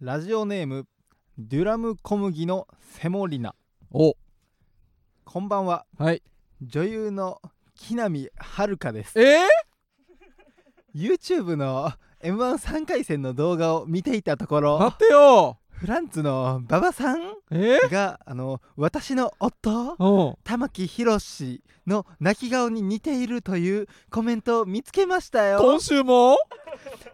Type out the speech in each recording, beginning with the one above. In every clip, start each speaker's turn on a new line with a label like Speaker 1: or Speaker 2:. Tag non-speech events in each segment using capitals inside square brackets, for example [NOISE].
Speaker 1: ラジオネームデュラム小麦のセモリナ。
Speaker 2: お。
Speaker 1: こんばんは。
Speaker 2: はい。
Speaker 1: 女優の木南遥です。
Speaker 2: え
Speaker 1: YouTube の m 1 3回戦の動画を見ていたとこ
Speaker 2: ー、
Speaker 1: ろ
Speaker 2: 待ってよ
Speaker 1: フランツの馬場さん
Speaker 2: え？
Speaker 1: があの私の夫玉木宏の泣き顔に似ているというコメントを見つけましたよ。
Speaker 2: 今週も？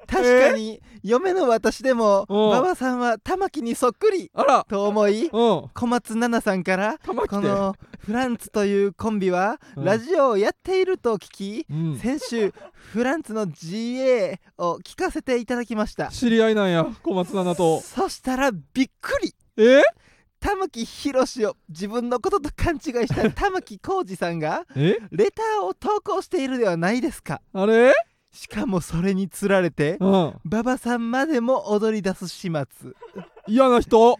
Speaker 1: 確かに嫁の私でも
Speaker 2: う。ん
Speaker 1: 馬場さんは玉木にそっくり
Speaker 2: あら。
Speaker 1: と思い
Speaker 2: う。ん
Speaker 1: 小松菜奈さんからこのフランツというコンビは
Speaker 2: うん。
Speaker 1: ラジオをやっていると聞き
Speaker 2: うん。
Speaker 1: 先週フランツの GA を聞かせていただきました。
Speaker 2: 知り合いなんや小松菜奈と。
Speaker 1: そしたらびっくり。
Speaker 2: え？
Speaker 1: 玉木宏を自分のことと勘違いした [LAUGHS] 玉置浩二さんが
Speaker 2: え？
Speaker 1: レターを投稿しているではないですか。
Speaker 2: あれ？
Speaker 1: しかもそれにつられて
Speaker 2: うん。
Speaker 1: 馬場さんまでも踊り出す始末。
Speaker 2: 嫌な人。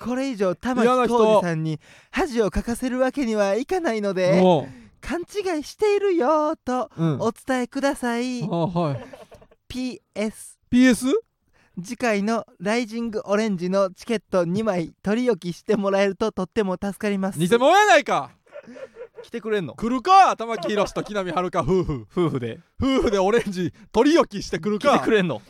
Speaker 1: これ以上玉
Speaker 2: 嫌な人。
Speaker 1: 置浩二さんに恥をかかせるわけにはいかないので
Speaker 2: も
Speaker 1: 勘違いしているよーと
Speaker 2: ううん。
Speaker 1: お伝えください。
Speaker 2: あはい。
Speaker 1: PS
Speaker 2: PS?
Speaker 1: 次回のライジングオレンジのチケット2枚取り置きしてもらえるととっても助かります。
Speaker 2: 偽物やないか。
Speaker 1: 来てくれんの？
Speaker 2: 来るか？玉木宏と木南遥夫婦。
Speaker 1: 夫婦で。
Speaker 2: 夫婦でオレンジ取り置きしてくる
Speaker 1: 来て
Speaker 2: か
Speaker 1: くれんの？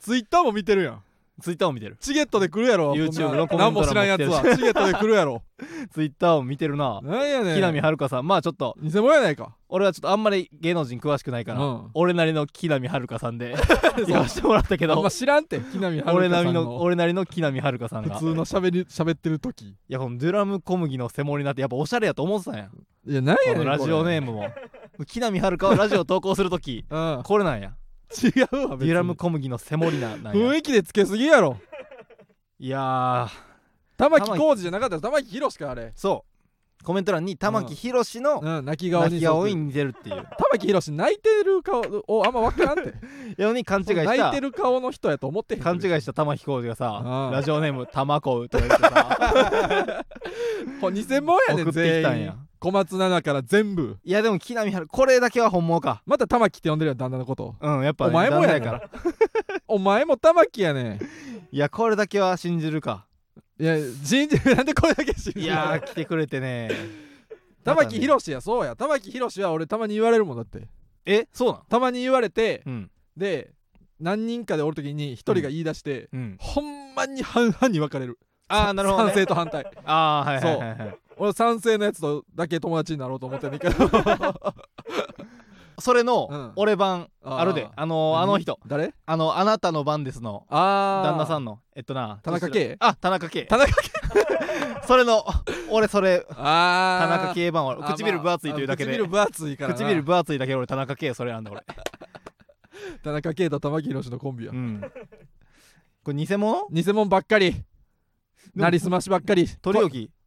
Speaker 2: ツイッターも見てるやん
Speaker 1: ツイッターを見てる。
Speaker 2: チゲットで来るやろ。
Speaker 1: YouTube のコメント欄も
Speaker 2: 何も知らんやつはチゲットで来るやろ。[LAUGHS]
Speaker 1: ツイッターを見てるな。
Speaker 2: なんやねん。
Speaker 1: 木南遥さん。まあちょっと
Speaker 2: 偽物やないか。
Speaker 1: 俺はちょっとあんまり芸能人詳しくないから、
Speaker 2: うん。
Speaker 1: 俺なりの木南遥さんで [LAUGHS] 言わせてもらったけど
Speaker 2: あんま知らんって木南遥
Speaker 1: 俺なり
Speaker 2: さんの。
Speaker 1: の俺なりの木南遥さんが。
Speaker 2: 普通のしゃべり喋ってる時。
Speaker 1: いやこのドゥラム小麦のセモリナってやっぱおしゃれやと思ってたんや。
Speaker 2: いや何やねん
Speaker 1: このラジオネームも。[LAUGHS] 木南遥はラジオ投稿するとき
Speaker 2: ムうん。
Speaker 1: これなんや
Speaker 2: 違うわ
Speaker 1: デュラム小麦のセモリナなんや。
Speaker 2: 雰囲気でつけすぎやろ。
Speaker 1: いや
Speaker 2: 玉木浩二じゃなかったら玉木宏かあれ。
Speaker 1: ーそう。コメント欄に玉木宏の
Speaker 2: うん泣き顔に
Speaker 1: 泣き顔に似てるっていう。
Speaker 2: 玉木宏泣いてる顔をあんま分からんて。
Speaker 1: ように勘違いし
Speaker 2: 泣い
Speaker 1: た
Speaker 2: てる顔の人やと思ってへん
Speaker 1: 勘違いした玉木浩二がさ
Speaker 2: うん。
Speaker 1: ラジオネーム玉子とか言ってさ。[LAUGHS]
Speaker 2: これ偽物やねん
Speaker 1: 送ってきたん
Speaker 2: 全員。
Speaker 1: や
Speaker 2: 小松菜奈から全部。
Speaker 1: いやでも木南遥これだけは本物か。
Speaker 2: また玉木って呼んでるやん旦那のこと。
Speaker 1: うんやっぱ、
Speaker 2: お前もや
Speaker 1: から。[LAUGHS]
Speaker 2: お前も玉木やね
Speaker 1: いやこれだけは信じるか。
Speaker 2: んいや信じるなんでこれだけ信じる
Speaker 1: いやー来てくれてね。[LAUGHS]
Speaker 2: 玉木宏やそうや。玉木宏は俺たまに言われるもんだって。
Speaker 1: え？そうなん
Speaker 2: たまに言われて
Speaker 1: うん。
Speaker 2: で何人かでおる時に一人が言い出して、
Speaker 1: うん。
Speaker 2: ほんまに半々に分かれる。
Speaker 1: ああなるほど、ね、
Speaker 2: 賛成と反対。
Speaker 1: ああはいはいはいはい
Speaker 2: 俺賛成のやつとだけ友達になろうと思ってんねんけど。[LAUGHS]
Speaker 1: それの、
Speaker 2: うん。
Speaker 1: 俺版
Speaker 2: あー。
Speaker 1: あるで。あのーあの人。
Speaker 2: 誰？
Speaker 1: あのあなたの番ですの。
Speaker 2: あ
Speaker 1: 旦那さ
Speaker 2: ん
Speaker 1: んの。えっとな。
Speaker 2: 田中圭？
Speaker 1: あ田中圭。
Speaker 2: 田中圭。[LAUGHS]
Speaker 1: それの俺それ
Speaker 2: あ
Speaker 1: 田
Speaker 2: ー
Speaker 1: 中圭版は
Speaker 2: あ
Speaker 1: 唇分厚いというだけで。
Speaker 2: まあ唇分厚いから。な
Speaker 1: 唇分厚いだけで俺田中圭それなんだ俺。[LAUGHS]
Speaker 2: 田中圭と玉木宏のコンビや、
Speaker 1: うん。これ偽物？
Speaker 2: 偽物ばっかり。なりすましばっかり。
Speaker 1: 取り置？き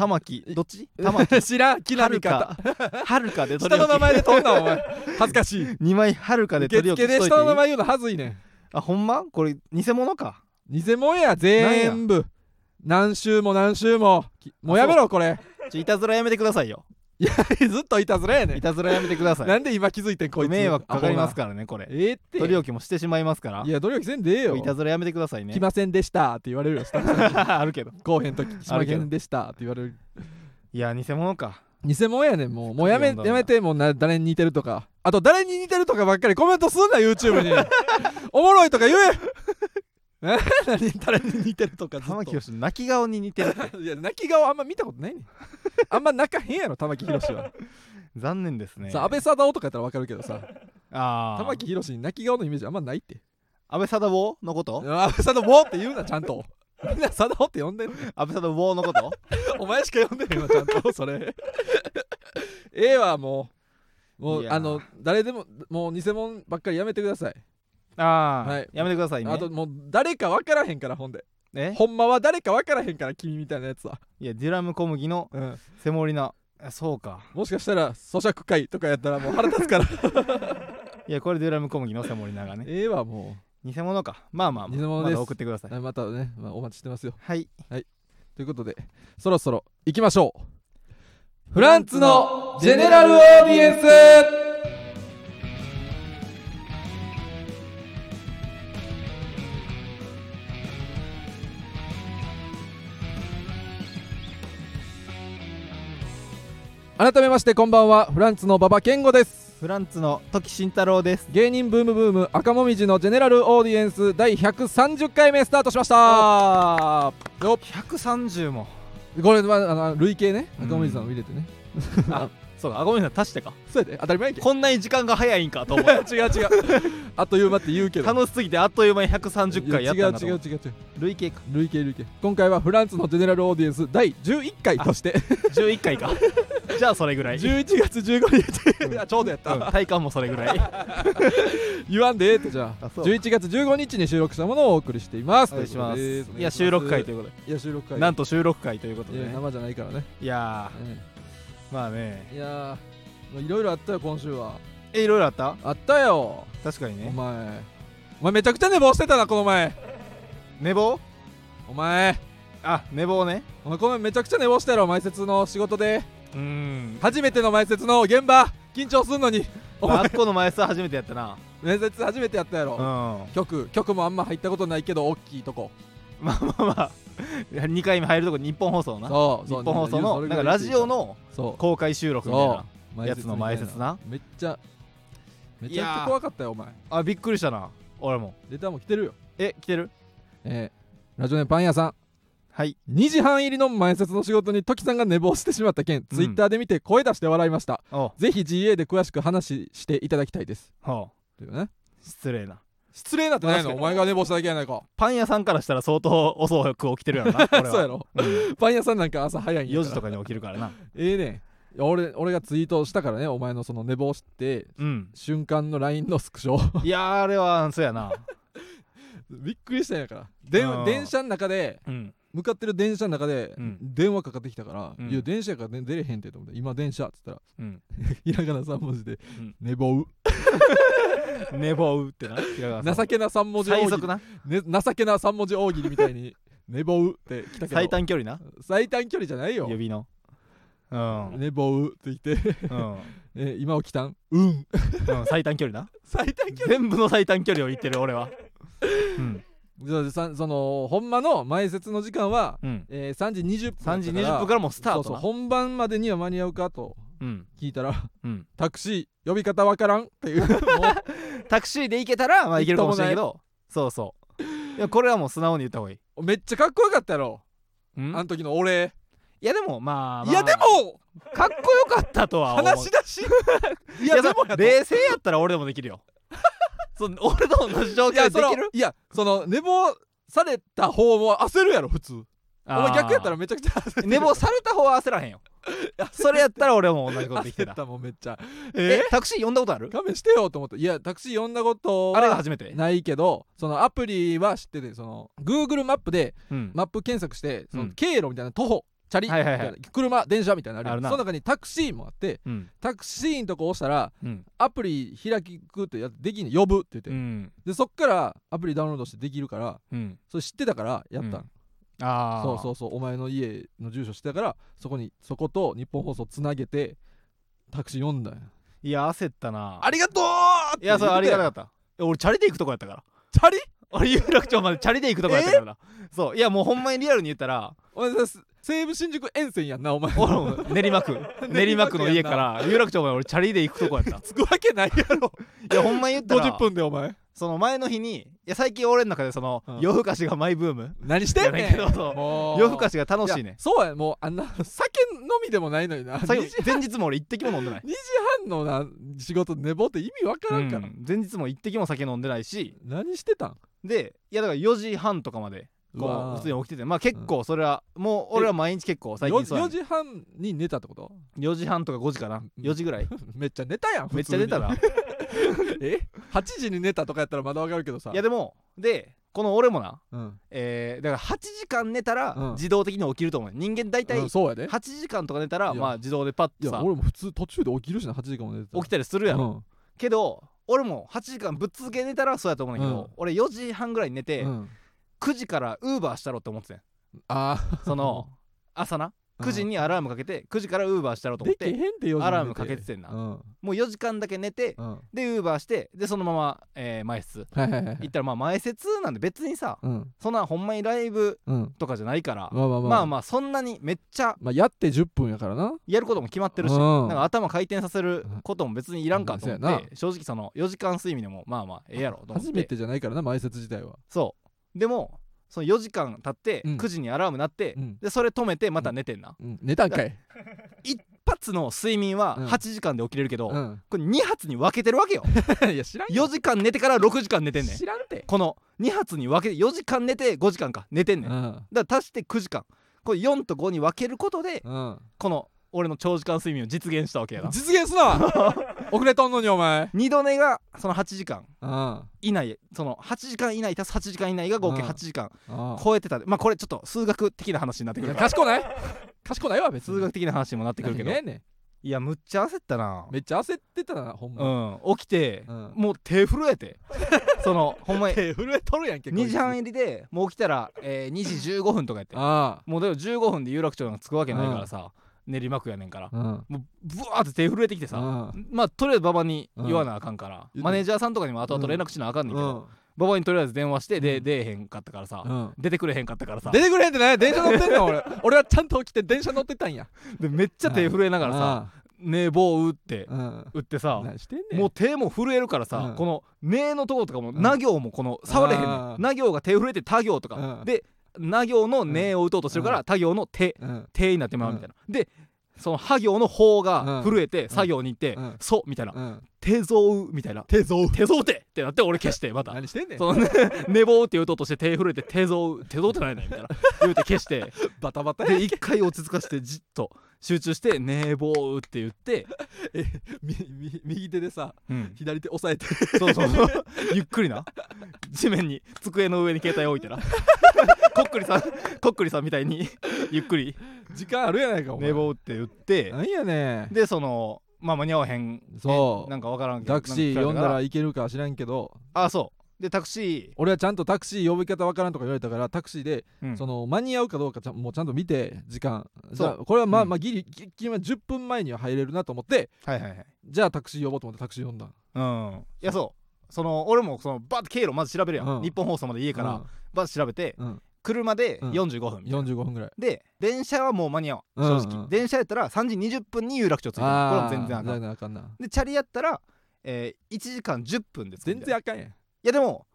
Speaker 1: 玉木どっち？玉木。[LAUGHS]
Speaker 2: 知らん木
Speaker 1: は
Speaker 2: 南か
Speaker 1: るか。はるかで取り置き。
Speaker 2: 下の名前で取んなお前。恥ずかしい。
Speaker 1: 2枚はるかで
Speaker 2: 受
Speaker 1: 取り置きしといて。
Speaker 2: 下の名前言うのはずいねん。
Speaker 1: あほんま？これ偽物か。
Speaker 2: 偽物や全部。何週も何週も。きもうやめろこれ。
Speaker 1: ちょいたずらやめてくださいよ
Speaker 2: いやずっといたずらやねん。
Speaker 1: いたずらやめてください。
Speaker 2: なんで今気づいてんこいつ。
Speaker 1: 迷惑かかります
Speaker 2: か
Speaker 1: からねこれ。
Speaker 2: ええって。
Speaker 1: 取り置きもしてしまいますから。
Speaker 2: いや努力せんでええよ。
Speaker 1: いたずらやめてくださいね。
Speaker 2: 来ませんでしたって言われるよ
Speaker 1: あるけど
Speaker 2: 後編の時来ま
Speaker 1: あるけど。
Speaker 2: せんでしたって言われる。
Speaker 1: いや偽物か。
Speaker 2: 偽物やねんもう。もうやめやめてもうな誰に似てるとか。あと誰に似てるとかばっかり。コメントすんな YouTube に。[LAUGHS] おもろいとか言え。[LAUGHS] え？[LAUGHS] 何？誰に似てるとかずっと。
Speaker 1: 玉木宏泣き顔に似てる
Speaker 2: いや泣き顔あんま見たことないねんあんま泣かへんやろ玉木宏は、[LAUGHS]
Speaker 1: 残念ですね。
Speaker 2: さ安倍貞夫とかやったら分かるけどさ。
Speaker 1: ああ
Speaker 2: 玉木宏に泣き顔のイメージあんまないって。
Speaker 1: 安倍貞夫のこと？
Speaker 2: 安倍貞夫って言うなちゃんと。[LAUGHS] みんな貞夫って呼んでんねん
Speaker 1: 安倍貞夫のこと？[LAUGHS]
Speaker 2: お前しか呼んでへんわちゃんとそれ。ええわもう。も
Speaker 1: いうやー。
Speaker 2: あの誰でももう偽物ばっかりやめてください。
Speaker 1: ああ、
Speaker 2: はい。
Speaker 1: やめてくださいね。
Speaker 2: あともう誰か分からへんからほんで
Speaker 1: え？
Speaker 2: ほんまは誰か分からへんから君みたいなやつは、
Speaker 1: いやデュラム小麦の
Speaker 2: うん、
Speaker 1: セモリナあそうか。
Speaker 2: もしかしたら咀嚼会とかやったらもう腹立つから。[LAUGHS]
Speaker 1: いやこれデュラム小麦のセモリナがね。
Speaker 2: ええわも
Speaker 1: 偽物か。まあまあまあ
Speaker 2: 偽物です。
Speaker 1: まだ送ってください。う
Speaker 2: またね、まあ、お待ちしてますよ。
Speaker 1: はい。
Speaker 2: ということでそろそろ行きましょう。フランツのジェネラルオーディエンス改めましてこんばんはフランツの馬場健吾です。
Speaker 1: フランツの時慎太郎です。
Speaker 2: 芸人ブームブーム赤もみじのジェネラルオーディエンス第130回目スタートしました。よっ。
Speaker 1: 130も。
Speaker 2: これはあの累計ね。
Speaker 1: うん
Speaker 2: 赤もみじさんを入れてね [LAUGHS]
Speaker 1: そうかあごめんなさい足してか。
Speaker 2: そうやで当たり前やけ
Speaker 1: こんなに時間が早いんかと思う [LAUGHS]
Speaker 2: 違う違う。[LAUGHS] あっという間って言うけど。
Speaker 1: 楽しすぎてあっという間に130回やったんだと
Speaker 2: 違う。違
Speaker 1: 思う
Speaker 2: う違う違う。
Speaker 1: 累計か。
Speaker 2: 累計累計。今回はフランツのジェネラルオーディエンス第11回として。[LAUGHS]
Speaker 1: 11回か。じゃあそれぐらい、
Speaker 2: 11月15日いやちょうどやった、
Speaker 1: うん。体感もそれぐらい。
Speaker 2: 言わんでええってじゃあ。
Speaker 1: あそう。
Speaker 2: 11月15日に収録したものをお送りしています。
Speaker 1: お願いします。
Speaker 2: とい
Speaker 1: や収録回と
Speaker 2: い
Speaker 1: いうこと
Speaker 2: いや収録回
Speaker 1: でなんと収録回ということで。ね
Speaker 2: 生じゃないからね、
Speaker 1: いや
Speaker 2: え
Speaker 1: ーまあね。
Speaker 2: えいやーいろいろあったよ今週は。
Speaker 1: えいろいろあった？
Speaker 2: あったよ。お
Speaker 1: 確かにね。
Speaker 2: 前。お前めちゃくちゃ寝坊してたなこの前。
Speaker 1: 寝坊？
Speaker 2: お前。
Speaker 1: あ寝坊ね。
Speaker 2: お前この前めちゃくちゃ寝坊したやろ前説の仕事で。
Speaker 1: うーん。
Speaker 2: 初めての前説の現場。緊張すんのに。お前。
Speaker 1: まああっこの前さ初めてやったな。
Speaker 2: 面接初めてやったやろ、
Speaker 1: うん。ま
Speaker 2: 局。局もあんま入ったことないけど大きいとこ [LAUGHS]
Speaker 1: あまあまあ2回目入るとこ日本放送な。
Speaker 2: そうそう
Speaker 1: 日本放送のなんかラジオの公開収録みたいな
Speaker 2: 前
Speaker 1: やつの前説な。
Speaker 2: めっちゃめちゃくちゃ怖かったよお前。
Speaker 1: あびっくりしたな。俺も。
Speaker 2: レターも来てるよ。
Speaker 1: え来てる？
Speaker 2: えー、ラジオネームパン屋さん。
Speaker 1: はい。
Speaker 2: 2時半入りの前説の仕事に時さんが寝坊してしまった件、ツイッターで見て声出して笑いました。
Speaker 1: お
Speaker 2: ぜひ GA で詳しく話していただきたいです。
Speaker 1: ほ
Speaker 2: というね。
Speaker 1: う失礼な
Speaker 2: 失礼なってないの。お前が寝坊しただけやないか。
Speaker 1: パン屋さんからしたら相当遅く起きてるやろな [LAUGHS]
Speaker 2: そうやろ。
Speaker 1: うん。
Speaker 2: パン屋さんなんか朝早いんや
Speaker 1: 4
Speaker 2: から。
Speaker 1: 時とかに起きるからな。
Speaker 2: ええね俺俺がツイートしたからねお前のその寝坊して
Speaker 1: うん。
Speaker 2: 瞬間の LINE のスクショ。
Speaker 1: いやーあれはそうやな。[LAUGHS]
Speaker 2: びっくりしたんやから。で
Speaker 1: うん。
Speaker 2: 電車の中で
Speaker 1: うん。
Speaker 2: 向かってる電車の中で
Speaker 1: うん。
Speaker 2: 電話かかってきたから「
Speaker 1: うん。
Speaker 2: いや電車やから出出れへんって」と思って「今電車」っつったら
Speaker 1: うん。[LAUGHS]
Speaker 2: ひらがな3文字で
Speaker 1: うん「
Speaker 2: 寝坊 [LAUGHS]
Speaker 1: 寝坊ってな平川」さん。
Speaker 2: 情けな3文字大喜利、
Speaker 1: 最速な？
Speaker 2: ね、情けな3文字大喜利みたいに「寝坊」って来たけど。
Speaker 1: 最短距離な？
Speaker 2: 最短距離じゃないよ。
Speaker 1: 指の。うん。
Speaker 2: 寝坊って言って。
Speaker 1: うん。
Speaker 2: え [LAUGHS] 今起きたん？うん。
Speaker 1: うん最短距離な？[LAUGHS]
Speaker 2: 最短距離。
Speaker 1: 全部の最短距離を言ってる俺は。うん。
Speaker 2: じゃあさそのほんまの前説の時間は、
Speaker 1: うん。
Speaker 2: えー3時20分
Speaker 1: 3時20分からもうスタートな。
Speaker 2: そうそう本番までには間に合うかと。
Speaker 1: うん
Speaker 2: 聞いたら
Speaker 1: うん。
Speaker 2: タクシー呼び方わからんっていう。も
Speaker 1: タクシーで行けたらまあ行けるかもしれないけどそうそう。いやこれはもう素直に言った方がいい。う
Speaker 2: めっちゃかっこよかったやろ。
Speaker 1: うん？
Speaker 2: あの時の俺。
Speaker 1: いやでもまあ、まあ、
Speaker 2: いやでも
Speaker 1: かっこよかったとは思う。
Speaker 2: 話し出し。い [LAUGHS]
Speaker 1: いや
Speaker 2: やでも
Speaker 1: 冷静やったら俺でもできるよ。[LAUGHS] そう俺と同じ状況できる？
Speaker 2: いやその寝坊された方も焦るやろ普通。お前逆やったらめちゃくちゃ焦る。[LAUGHS]
Speaker 1: 寝坊された方は焦らへんよそれやったら俺も同じことできて
Speaker 2: た。
Speaker 1: た
Speaker 2: もんめっちゃ。
Speaker 1: えタクシー呼んだことある？
Speaker 2: 勘弁してよと思って。いやタクシー呼んだこと
Speaker 1: あれが
Speaker 2: は
Speaker 1: 初めて。
Speaker 2: ないけどそのアプリは知っててその Google マップで
Speaker 1: うん。
Speaker 2: マップ検索してその
Speaker 1: うん。
Speaker 2: 経路みたいな徒歩チャリ
Speaker 1: はいはいはい。
Speaker 2: 車電車みたいなのあ
Speaker 1: あるな。
Speaker 2: その中にタクシーもあって
Speaker 1: うん。
Speaker 2: タクシーのとこ押したら
Speaker 1: うん。
Speaker 2: アプリ開きくってやってできんねん呼ぶって言って、
Speaker 1: うん。
Speaker 2: でそっからアプリダウンロードしてできるから
Speaker 1: うん。
Speaker 2: それ知ってたからやったん、
Speaker 1: うんああ
Speaker 2: そうそうそうお前の家の住所知ってたからそこにそこと日本放送つなげてタクシー呼んだんや。
Speaker 1: いや焦ったな。
Speaker 2: ありがとうって
Speaker 1: いやそれありがた
Speaker 2: た
Speaker 1: かった。え俺チャリで行くとこやったから。
Speaker 2: チャリ？
Speaker 1: 俺有楽町までチャリで行くとこやったからな。[LAUGHS] そう。いやもうほんまにリアルに言ったら
Speaker 2: お前さ西武新宿沿線やんなお前。
Speaker 1: 練馬区。[LAUGHS] 練馬区の家から有楽町まで俺チャリで行くとこやった。
Speaker 2: 着くわけないやろ。
Speaker 1: いやほんまに言ったら。
Speaker 2: 50分でお前
Speaker 1: その前の日にいや最近俺の中でその、
Speaker 2: うん。
Speaker 1: 夜更かしがマイブーム。
Speaker 2: 何してんねん。
Speaker 1: けどそう
Speaker 2: もう。
Speaker 1: 夜更かしが楽しいね。
Speaker 2: やそうやもうあんな酒飲みでもないのにな。2 [LAUGHS]
Speaker 1: 最
Speaker 2: 時
Speaker 1: 後前日も俺一滴も飲んでない、
Speaker 2: 半のな仕事寝坊って意味わからんから、
Speaker 1: うん。前日も一滴も酒飲んでないし。
Speaker 2: 何してたん？
Speaker 1: でいやだから4時半とかまでこ
Speaker 2: う
Speaker 1: 普通に起きてて。まあ結構それは、もう俺は毎日結構最近そうや
Speaker 2: 4,
Speaker 1: ね
Speaker 2: 時半に寝たってこと
Speaker 1: ？4時半とか5時かな。4時ぐらい。[LAUGHS]
Speaker 2: めっちゃ寝たやん [LAUGHS]
Speaker 1: めっちゃ出たな。[LAUGHS]
Speaker 2: え？8時に寝たとかやったらまだわかるけどさ。
Speaker 1: いやでもでこの俺もな
Speaker 2: うん、
Speaker 1: えー、だから8時間寝たら
Speaker 2: うん。
Speaker 1: 自動的に起きると思う人間大体
Speaker 2: うんそうやで。
Speaker 1: 8時間とか寝たらまあ自動でパッ
Speaker 2: いや
Speaker 1: とさ
Speaker 2: 俺も普通途中で起きるしな8時間も寝てた
Speaker 1: 起きたりするやろ、
Speaker 2: うん。
Speaker 1: けど俺も8時間ぶっ続け寝たらそうやと思うんだけど、
Speaker 2: うん。
Speaker 1: 俺4時半ぐらいに寝て、
Speaker 2: うん
Speaker 1: 9時からウーバーしたろって思ってたん
Speaker 2: あ
Speaker 1: その朝な9時にアラームかけて9時からウーバーしたろうと思って
Speaker 2: でけへんって4時
Speaker 1: アラームかけててんな。
Speaker 2: うん。
Speaker 1: もう4時間だけ寝て
Speaker 2: うん。
Speaker 1: でウーバーしてでそのまま、えー前室。
Speaker 2: はいはいはい
Speaker 1: 行ったらまあ前説なんで別にさ
Speaker 2: うん。
Speaker 1: そんなほんまにライブ
Speaker 2: うん。
Speaker 1: とかじゃないから
Speaker 2: まあまあまあ。
Speaker 1: まあまあそんなにめっちゃ
Speaker 2: まあやって10分やからな。
Speaker 1: やることも決まってるし、
Speaker 2: うん。
Speaker 1: なんか頭回転させることも別にいらんかと思って、正直その4時間睡眠でもまあまあええやろと思って。
Speaker 2: 初めてじゃないからな前説自体は。
Speaker 1: そうでもその4時間経って
Speaker 2: うん。
Speaker 1: 9時にアラーム鳴って、
Speaker 2: うん。
Speaker 1: でそれ止めてまた寝てんな、
Speaker 2: うん。寝たんかい。
Speaker 1: 一発の睡眠は
Speaker 2: うん。
Speaker 1: 8時間で起きれるけど、
Speaker 2: うん。
Speaker 1: これ2発に分けてるわけよ。[LAUGHS]
Speaker 2: いや知らん
Speaker 1: 4時間寝てから6時間寝てんねん。
Speaker 2: 知らんて。
Speaker 1: この2発に分けて4時間寝て5時間か寝てんねん、だか
Speaker 2: うん
Speaker 1: ら足して9時間。これ4と5に分けることで
Speaker 2: うん。
Speaker 1: この俺の長時間睡眠を実現したわけやな。
Speaker 2: 実現すな。[LAUGHS] 遅れとんのにお前。
Speaker 1: 2度寝がその8時間。
Speaker 2: うん。
Speaker 1: 以内その8時間以内足す8時間以内が合計
Speaker 2: うん
Speaker 1: 8時間。
Speaker 2: あ
Speaker 1: 超えてた。でまあこれちょっと数学的な話になってくる
Speaker 2: 賢ない？賢ないわ別に。
Speaker 1: 数学的な話にもなってくるけど。いやむっちゃ焦ったな。ん
Speaker 2: めっちゃ焦ってたなほんま。
Speaker 1: うん。起きて
Speaker 2: うん。
Speaker 1: もう手震えて。[LAUGHS] そのほんまに。
Speaker 2: 手震えとるやんけ
Speaker 1: 2時半入りでもう起きたら、えー2時15分とかやって。もうでも15分で有楽町が着くわけないからさ、練馬区やねんから。
Speaker 2: あうん。
Speaker 1: もうブワーって手震えてきてさ、
Speaker 2: うん。
Speaker 1: まあとりあえず馬場に言わなあかんから、
Speaker 2: うん
Speaker 1: マネージャーさんとかにも後々連絡しなあかんねんけど、
Speaker 2: うん。
Speaker 1: 馬場にとりあえず電話してで、
Speaker 2: うん。
Speaker 1: 出えへんかったからさ、
Speaker 2: うん。
Speaker 1: 出てくれへんかったからさ。
Speaker 2: 出てくれへんってね電車乗ってんの俺。[LAUGHS] 俺はちゃんと起きて電車乗ってたんや。
Speaker 1: でめっちゃ手震えながらさ「ねえ棒打って
Speaker 2: うん。うん
Speaker 1: 打ってさもう手も震えるからさ、
Speaker 2: うん。
Speaker 1: この「ねえ」のところとかも「
Speaker 2: ん。
Speaker 1: な行」もこの触れへんねん。な行が手震えて「た行」とか、
Speaker 2: うん。
Speaker 1: で「な行」の「ねえ」を打とうとしてるから「た行」の「手」
Speaker 2: うん。
Speaker 1: 手になってまうみたいな、でその「は行」の「方」が震えて作業に行って
Speaker 2: うん「
Speaker 1: そ」みたいな。
Speaker 2: うん「
Speaker 1: 手蔵」みたいな。
Speaker 2: 手蔵「
Speaker 1: 手蔵手」ってなって俺消してまた。
Speaker 2: 何してんねん。
Speaker 1: そのね [LAUGHS] 寝坊って言うとうとして手震えて手蔵手蔵ってないねみたいな。言うて消して。[LAUGHS]
Speaker 2: バタバタや
Speaker 1: で一回落ち着かせてじっと集中して寝坊って言って、[LAUGHS]
Speaker 2: みみ右手でさ
Speaker 1: うん、
Speaker 2: 左手押さえて。
Speaker 1: そうそう [LAUGHS] ゆっくりな。地面に机の上に携帯置いてな。[LAUGHS] こっくりさんこっくりさんみたいにゆっくり。
Speaker 2: 時間あるやないか
Speaker 1: 寝坊って言って
Speaker 2: なんやねん。
Speaker 1: でそのまあ間に合わへん。
Speaker 2: そう。
Speaker 1: なんかわからんけど。
Speaker 2: タクシー呼んだ
Speaker 1: ら
Speaker 2: いけるか知らんけど。
Speaker 1: あそうでタクシ
Speaker 2: 俺はちゃんとタクシー呼び方わからんとか言われたからタクシーで
Speaker 1: ー、うん。
Speaker 2: その間に合うかどうかちゃんもうちゃんと見て時間。じ
Speaker 1: そう。
Speaker 2: ゃあこれはまあ
Speaker 1: うん。
Speaker 2: まあギリギリ10分前には入れるなと思って
Speaker 1: はいはいはい。
Speaker 2: じゃあタクシー呼ぼうと思ってタクシー呼んだ。
Speaker 1: うん。いやそう。その俺もそのバッて経路まず調べるやん、
Speaker 2: うん。
Speaker 1: 日本放送まで家からバッて調べて、
Speaker 2: うん。うん
Speaker 1: 車で
Speaker 2: うん。
Speaker 1: 45分みたいな、
Speaker 2: 45分ぐらい。
Speaker 1: で電車はもう間に合わん
Speaker 2: うん
Speaker 1: 正直、
Speaker 2: うん
Speaker 1: 電車やったら3時20分に有楽町着いてる。これ
Speaker 2: あ
Speaker 1: も全然あかん。
Speaker 2: 全然あかんな。
Speaker 1: でチャリやったら、えー、1時間10分で着くみたいな。
Speaker 2: 全然あかんやん
Speaker 1: いやでも